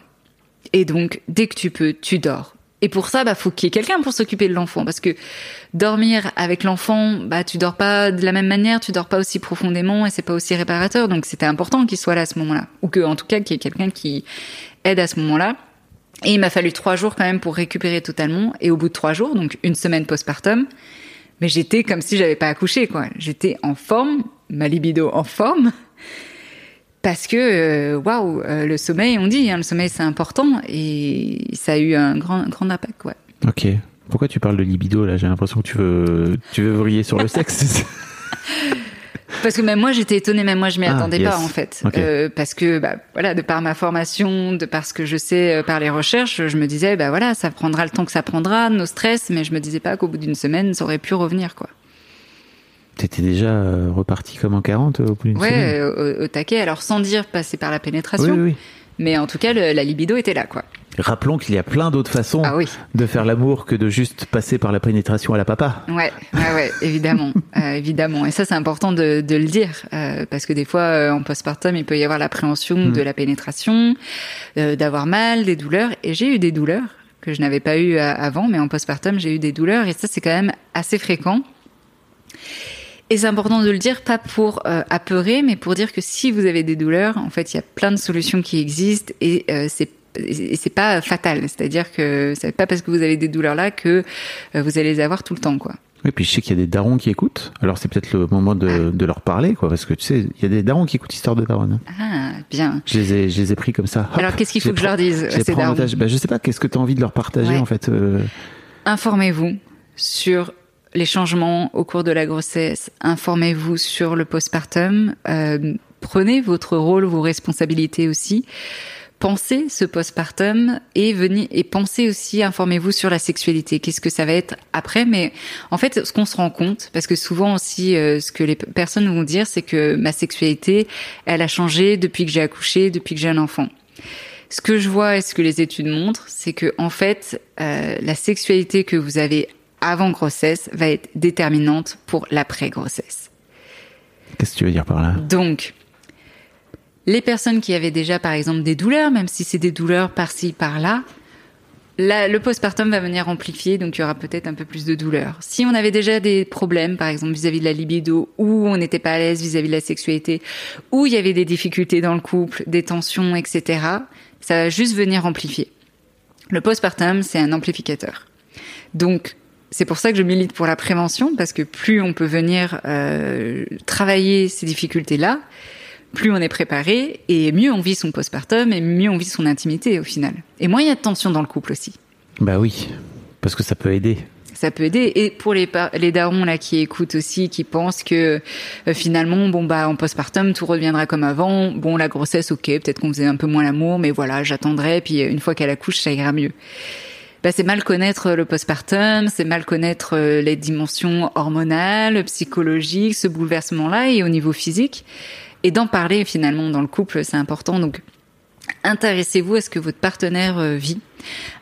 [SPEAKER 2] Et donc, dès que tu peux, tu dors. Et pour ça, bah, faut qu'il y ait quelqu'un pour s'occuper de l'enfant, parce que dormir avec l'enfant, bah, tu dors pas de la même manière, tu dors pas aussi profondément, et c'est pas aussi réparateur. Donc, c'était important qu'il soit là à ce moment-là, ou que, en tout cas, qu'il y ait quelqu'un qui aide à ce moment-là. Et il m'a fallu trois jours quand même pour récupérer totalement. Et au bout de trois jours, donc une semaine postpartum, mais j'étais comme si j'avais pas accouché, quoi. J'étais en forme, ma libido en forme, parce que euh, waouh, euh, le sommeil, on dit, hein, le sommeil c'est important et ça a eu un grand, grand impact, ouais.
[SPEAKER 1] Ok. Pourquoi tu parles de libido là? J'ai l'impression que tu veux, tu veux vriller sur le sexe. [laughs]
[SPEAKER 2] Parce que même moi, j'étais étonnée, même moi, je m'y
[SPEAKER 1] Ah,
[SPEAKER 2] attendais
[SPEAKER 1] yes.
[SPEAKER 2] pas en fait. Euh, parce que bah, voilà, de par ma formation, de par ce que je sais, euh, par les recherches, je me disais bah voilà, ça prendra le temps que ça prendra, nos stress, mais je me disais pas qu'au bout d'une semaine, ça aurait pu revenir quoi.
[SPEAKER 1] T'étais déjà euh, reparti comme en 40 au bout d'une
[SPEAKER 2] Ouais,
[SPEAKER 1] semaine?
[SPEAKER 2] euh, au, au taquet. Alors sans dire passer par la
[SPEAKER 1] Oui,
[SPEAKER 2] pénétration,
[SPEAKER 1] oui, oui.
[SPEAKER 2] mais en tout cas, le- la libido était là quoi.
[SPEAKER 1] Rappelons qu'il y a plein d'autres façons
[SPEAKER 2] Ah oui.
[SPEAKER 1] de faire l'amour que de juste passer par la pénétration à la papa.
[SPEAKER 2] Ouais, ouais, ouais, évidemment, [laughs] euh, évidemment. Et ça, c'est important de, de le dire euh, parce que des fois, euh, en postpartum, il peut y avoir l'appréhension
[SPEAKER 1] Mm.
[SPEAKER 2] de la pénétration, euh, d'avoir mal, des douleurs. Et j'ai eu des douleurs que je n'avais pas eu avant, mais en postpartum, j'ai eu des douleurs et ça, c'est quand même assez fréquent. Et c'est important de le dire, pas pour euh, apeurer, mais pour dire que si vous avez des douleurs, en fait, il y a plein de solutions qui existent et euh, c'est et c'est pas fatal, c'est-à-dire que c'est pas parce que vous avez des douleurs là que euh, vous allez les avoir tout le temps, quoi.
[SPEAKER 1] Oui, puis je sais qu'il y a des darons qui écoutent. Alors c'est peut-être le moment de, de leur parler, quoi, parce que tu sais, il y a des darons qui écoutent Histoire de Daron.
[SPEAKER 2] Ah, bien.
[SPEAKER 1] Je les ai, je les ai pris comme ça. Hop,
[SPEAKER 2] Alors, qu'est-ce qu'il faut que je leur dise,
[SPEAKER 1] je
[SPEAKER 2] ces
[SPEAKER 1] prends en
[SPEAKER 2] darons
[SPEAKER 1] otage. Bah, je sais pas, qu'est-ce que tu as envie de leur partager
[SPEAKER 2] Ouais.
[SPEAKER 1] en fait euh,
[SPEAKER 2] Informez-vous sur les changements au cours de la grossesse. Informez-vous sur le postpartum. Euh, prenez votre rôle, vos responsabilités aussi. Pensez ce postpartum et venez et pensez aussi, informez-vous sur la sexualité. Qu'est-ce que ça va être après? Mais en fait, ce qu'on se rend compte, parce que souvent aussi, euh, ce que les personnes vont dire, c'est que ma sexualité, elle a changé depuis que j'ai accouché, depuis que j'ai un enfant. Ce que je vois et ce que les études montrent, c'est que en fait, euh, la sexualité que vous avez avant grossesse va être déterminante pour l'après-grossesse.
[SPEAKER 1] Qu'est-ce que tu veux dire par là?
[SPEAKER 2] Donc, les personnes qui avaient déjà, par exemple, des douleurs, même si c'est des douleurs par-ci, par-là, la- le postpartum va venir amplifier, donc il y aura peut-être un peu plus de douleur. Si on avait déjà des problèmes, par exemple vis-à-vis de la libido, ou on n'était pas à l'aise vis-à-vis de la sexualité, ou il y avait des difficultés dans le couple, des tensions, etc., ça va juste venir amplifier. Le postpartum, c'est un amplificateur. Donc, c'est pour ça que je milite pour la prévention, parce que plus on peut venir euh, travailler ces difficultés-là, plus on est préparé, et mieux on vit son postpartum, et mieux on vit son intimité au final. Et moins il y a de tension dans le couple aussi.
[SPEAKER 1] Bah oui, parce que ça peut aider.
[SPEAKER 2] Ça peut aider. Et pour les, les darons là qui écoutent aussi, qui pensent que euh, finalement, bon bah en postpartum tout reviendra comme avant. Bon la grossesse, ok, peut-être qu'on faisait un peu moins l'amour, mais voilà, j'attendrai. Puis euh, une fois qu'elle accouche, ça ira mieux. Bah, c'est mal connaître le postpartum, c'est mal connaître euh, les dimensions hormonales, psychologiques, ce bouleversement-là et au niveau physique. Et d'en parler finalement dans le couple, c'est important. Donc, intéressez-vous à ce que votre partenaire euh, vit.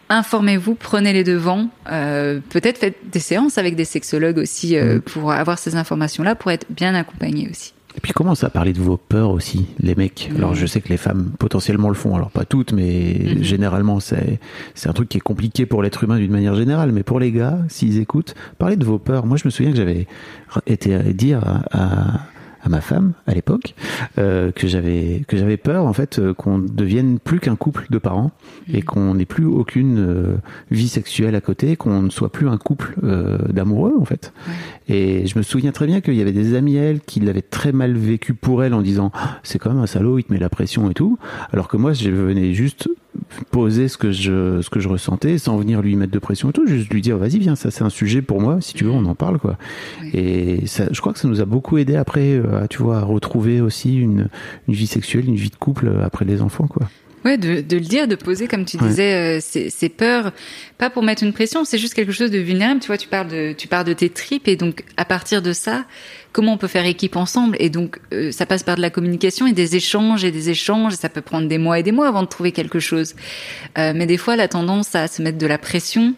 [SPEAKER 2] Informez-vous, prenez les devants. Euh, Peut-être faites des séances avec des sexologues aussi euh, pour avoir ces informations-là, pour être bien accompagné aussi.
[SPEAKER 1] Et puis commence à parler de vos peurs aussi, les mecs? Alors
[SPEAKER 2] Mhm.
[SPEAKER 1] je sais que les femmes potentiellement le font, alors pas toutes, mais
[SPEAKER 2] Mhm.
[SPEAKER 1] généralement c'est c'est un truc qui est compliqué pour l'être humain d'une manière générale. Mais pour les gars, s'ils écoutent, parlez de vos peurs. Moi je me souviens que j'avais été dire à, à, à ma femme à l'époque euh, que j'avais que j'avais peur en fait euh, qu'on devienne plus qu'un couple de parents et qu'on n'ait plus aucune euh, vie sexuelle à côté, qu'on ne soit plus un couple euh, d'amoureux en fait. Et je me souviens très bien qu'il y avait des amis à elle qui l'avaient très mal vécu pour elle en disant Ah, c'est quand même un salaud, il te met la pression et tout. Alors que moi, je venais juste poser ce que je ce que je ressentais sans venir lui mettre de pression et tout, juste lui dire vas-y viens, ça c'est un sujet pour moi, si tu veux on en parle quoi.
[SPEAKER 2] Oui.
[SPEAKER 1] Et ça, je crois que ça nous a beaucoup aidé après, euh, à, tu vois, à retrouver aussi une une vie sexuelle, une vie de couple euh, après les enfants quoi.
[SPEAKER 2] Ouais, de, de le dire, de poser, comme tu disais, euh, ces, peurs, pas pour mettre une pression, c'est juste quelque chose de vulnérable. Tu vois, tu parles de, tu parles de tes tripes, et donc à partir de ça, comment on peut faire équipe ensemble? Et donc, euh, ça passe par de la communication et des échanges et des échanges. Et ça peut prendre des mois et des mois avant de trouver quelque chose. Euh, mais des fois, la tendance à se mettre de la pression.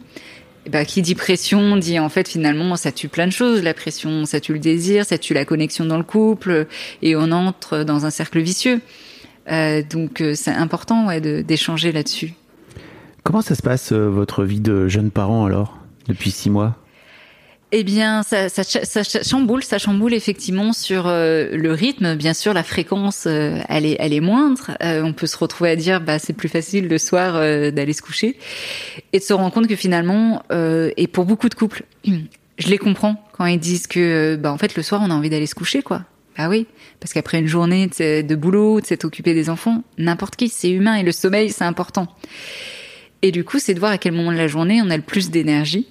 [SPEAKER 2] ben, qui dit pression dit en fait finalement ça tue plein de choses. La pression, ça tue le désir, ça tue la connexion dans le couple, et on entre dans un cercle vicieux. Euh, donc euh, c'est important ouais, d'échanger là-dessus.
[SPEAKER 1] Comment ça se passe euh, votre vie de jeune parent alors depuis six mois?
[SPEAKER 2] Eh bien, ça, ça, ça, chamboule, ça chamboule effectivement sur euh, le rythme. Bien sûr, la fréquence, euh, elle est, elle est moindre. Euh, on peut se retrouver à dire, bah, c'est plus facile le soir d'aller se coucher, et de se rendre compte que finalement, et pour beaucoup de couples, [clears throat] je les comprends quand ils disent que, bah, en fait, le soir, on a envie d'aller se coucher, quoi. Bah oui, parce qu'après une journée de boulot, de s'être occupé des enfants, n'importe qui, c'est humain et le sommeil, c'est important. Et du coup, c'est de voir à quel moment de la journée on a le plus d'énergie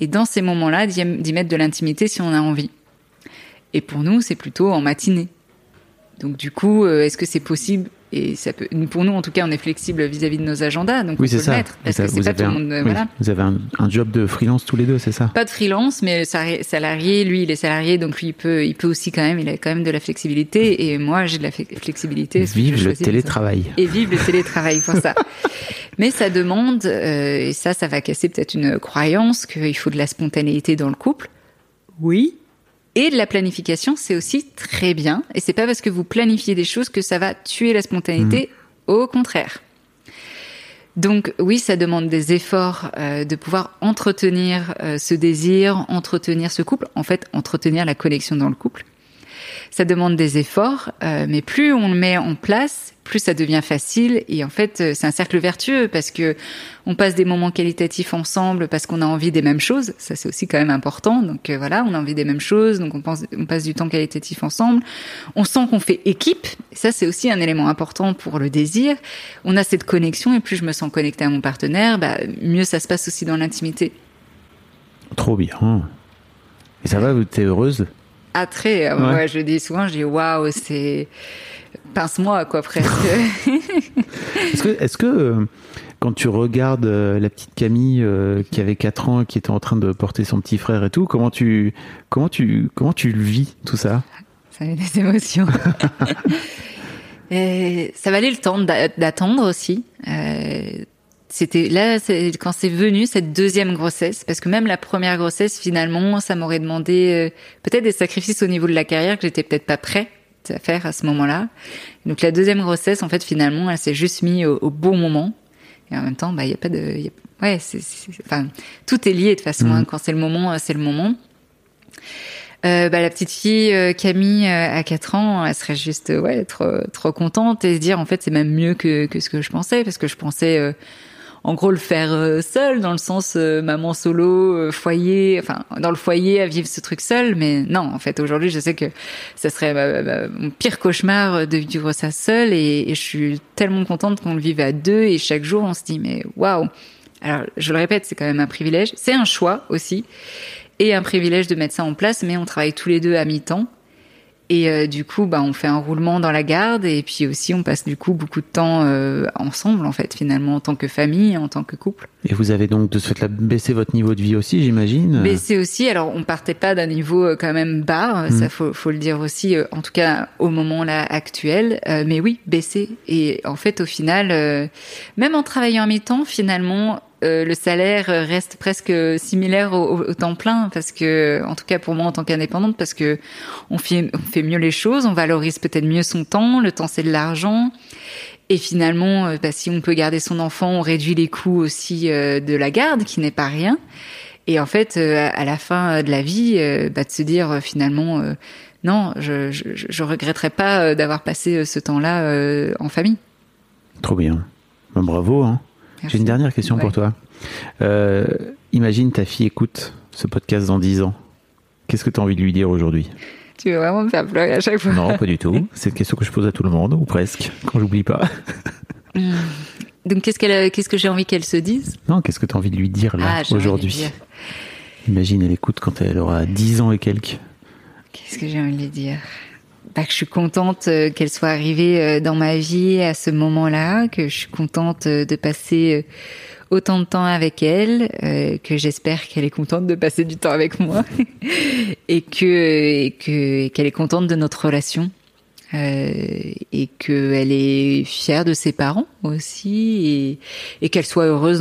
[SPEAKER 2] et dans ces moments-là, d'y mettre de l'intimité si on a envie. Et pour nous, c'est plutôt en matinée. Donc du coup, euh, est-ce que c'est possible Et ça peut, pour nous, en tout cas, on est flexible vis-à-vis de nos agendas, donc
[SPEAKER 1] oui,
[SPEAKER 2] on peut
[SPEAKER 1] ça.
[SPEAKER 2] le mettre. Parce que c'est pas tout le monde.
[SPEAKER 1] Voilà. Vous avez un, job de freelance tous les deux, c'est ça?
[SPEAKER 2] Pas de freelance, mais salarié. Lui, il est salarié, donc lui, il peut, il peut aussi quand même. Il a quand même de la flexibilité, et moi, j'ai de la flexibilité.
[SPEAKER 1] Vive le télétravail.
[SPEAKER 2] Et vive le télétravail pour ça. [laughs] Mais ça demande, euh, et ça, ça va casser peut-être une croyance qu'il faut de la spontanéité dans le couple. Oui. Et de la planification, c'est aussi très bien. Et c'est pas parce que vous planifiez des choses que ça va tuer la spontanéité. Mmh. Au contraire. Donc oui, ça demande des efforts euh, de pouvoir entretenir euh, ce désir, entretenir ce couple, en fait entretenir la connexion dans le couple. Ça demande des efforts, euh, mais plus on le met en place, plus ça devient facile. Et en fait, euh, c'est un cercle vertueux parce que on passe des moments qualitatifs ensemble parce qu'on a envie des mêmes choses. Ça, c'est aussi quand même important. Donc euh, voilà, on a envie des mêmes choses, donc on, passe du temps qualitatif ensemble. On sent qu'on fait équipe. ça, c'est aussi un élément important pour le désir. On a cette connexion et plus je me sens connectée à mon partenaire, bah, mieux ça se passe aussi dans l'intimité.
[SPEAKER 1] Trop bien. Et ça va, tu es heureuse?
[SPEAKER 2] Attrait. Euh, ouais. je dis souvent, je dis waouh, c'est pince-moi quoi presque. [laughs]
[SPEAKER 1] est-ce que, euh, quand tu regardes euh, la petite Camille qui avait 4 ans, qui était en train de porter son petit frère et tout, comment tu, comment tu, comment tu le vis tout ça?
[SPEAKER 2] Ça met des émotions. [laughs] et ça valait le temps d'attendre aussi. Euh, c'était là quand c'est venu cette deuxième grossesse parce que même la première grossesse finalement ça m'aurait demandé euh, peut-être des sacrifices au niveau de la carrière que j'étais peut-être pas prêt à faire à ce moment-là. Donc la deuxième grossesse en fait finalement elle s'est juste mise au, bon moment et en même temps bah il y a pas de ouais c'est enfin tout est lié de toute façon mmh. hein. quand c'est le moment c'est le moment. Euh, bah, la petite fille euh, Camille à 4 ans, elle serait juste ouais trop trop contente et se dire en fait c'est même mieux que que ce que je pensais parce que je pensais en gros le faire euh, seul dans le sens euh, maman solo euh, foyer enfin dans le foyer à vivre ce truc seul. Mais non en fait aujourd'hui je sais que ça serait mon pire cauchemar de vivre ça seul. Et, je suis tellement contente qu'on le vive à deux et chaque jour on se dit mais waouh. Alors je le répète c'est quand même un privilège. C'est un choix aussi et un privilège de mettre ça en place mais on travaille tous les deux à mi-temps et euh, du coup, bah, on fait un roulement dans la garde et puis aussi on passe du coup beaucoup de temps euh, ensemble en fait finalement en tant que famille, en tant que couple.
[SPEAKER 1] Et vous avez donc de ce fait là baissé votre niveau de vie aussi, j'imagine.
[SPEAKER 2] Baissé aussi. Alors on partait pas d'un niveau euh, quand même bas, ça mm. faut, faut le dire aussi. En tout cas au moment là actuel, mais oui baissé. Et en fait au final, même en travaillant en mi-temps, finalement euh, le salaire reste presque similaire au, temps plein parce que, en tout cas pour moi en tant qu'indépendante, parce que on fait, on fait mieux les choses, on valorise peut-être mieux son temps. Le temps c'est de l'argent. Et finalement, euh, bah, si on peut garder son enfant, on réduit les coûts aussi euh, de la garde, qui n'est pas rien. Et en fait, à la fin de la vie, bah, de se dire finalement, non, je, je, je regretterais pas d'avoir passé ce temps-là en famille.
[SPEAKER 1] Trop bien. Ben, bravo. Hein. J'ai une dernière question pour toi. Euh, imagine ta fille écoute ce podcast dans 10 ans. Qu'est-ce que tu as envie de lui dire aujourd'hui?
[SPEAKER 2] Tu veux vraiment me faire pleurer à chaque fois?
[SPEAKER 1] Non, pas du tout. C'est une question que je pose à tout le monde, ou presque, quand j'oublie pas. [laughs]
[SPEAKER 2] Donc, qu'est-ce, qu'elle, qu'est-ce que j'ai envie qu'elle se dise?
[SPEAKER 1] Non, qu'est-ce que tu as envie de lui dire là, ah, aujourd'hui? Imagine, elle écoute quand elle aura 10 ans et quelques.
[SPEAKER 2] Qu'est-ce que j'ai envie de lui dire? Bah, que je suis contente euh, qu'elle soit arrivée euh, dans ma vie à ce moment-là, que je suis contente euh, de passer autant de temps avec elle, que j'espère qu'elle est contente de passer du temps avec moi [laughs] et que qu'elle est contente de notre relation et qu'elle est fière de ses parents aussi et, et qu'elle soit heureuse.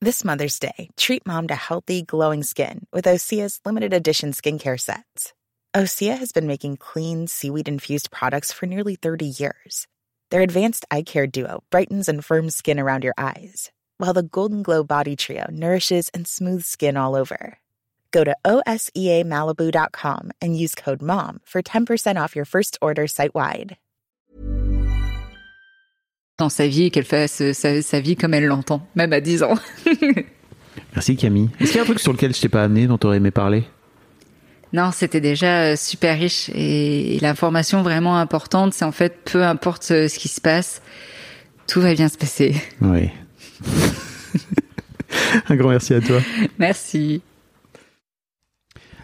[SPEAKER 6] This Mother's Day, treat mom to healthy, glowing skin with Osea's limited edition skincare sets. Osea has been making clean, seaweed infused products for nearly 30 years. Their advanced eye care duo brightens and firms skin around your eyes, while the Golden Glow Body Trio nourishes and smooths skin all over. Go to E OSEAMalibu.com and use code MOM for 10% off your first order site wide.
[SPEAKER 2] Dans sa vie, et qu'elle fasse euh, sa, sa vie comme elle l'entend, même à 10 ans. [laughs]
[SPEAKER 1] Merci Camille. Est-ce qu'il y a un truc sur lequel je t'ai pas amené, dont t'aurais aimé parler
[SPEAKER 2] Non, c'était déjà euh, super riche et, l'information vraiment importante, c'est en fait peu importe euh, ce qui se passe, tout va bien se passer.
[SPEAKER 1] Oui. [laughs] un grand merci à toi.
[SPEAKER 2] Merci.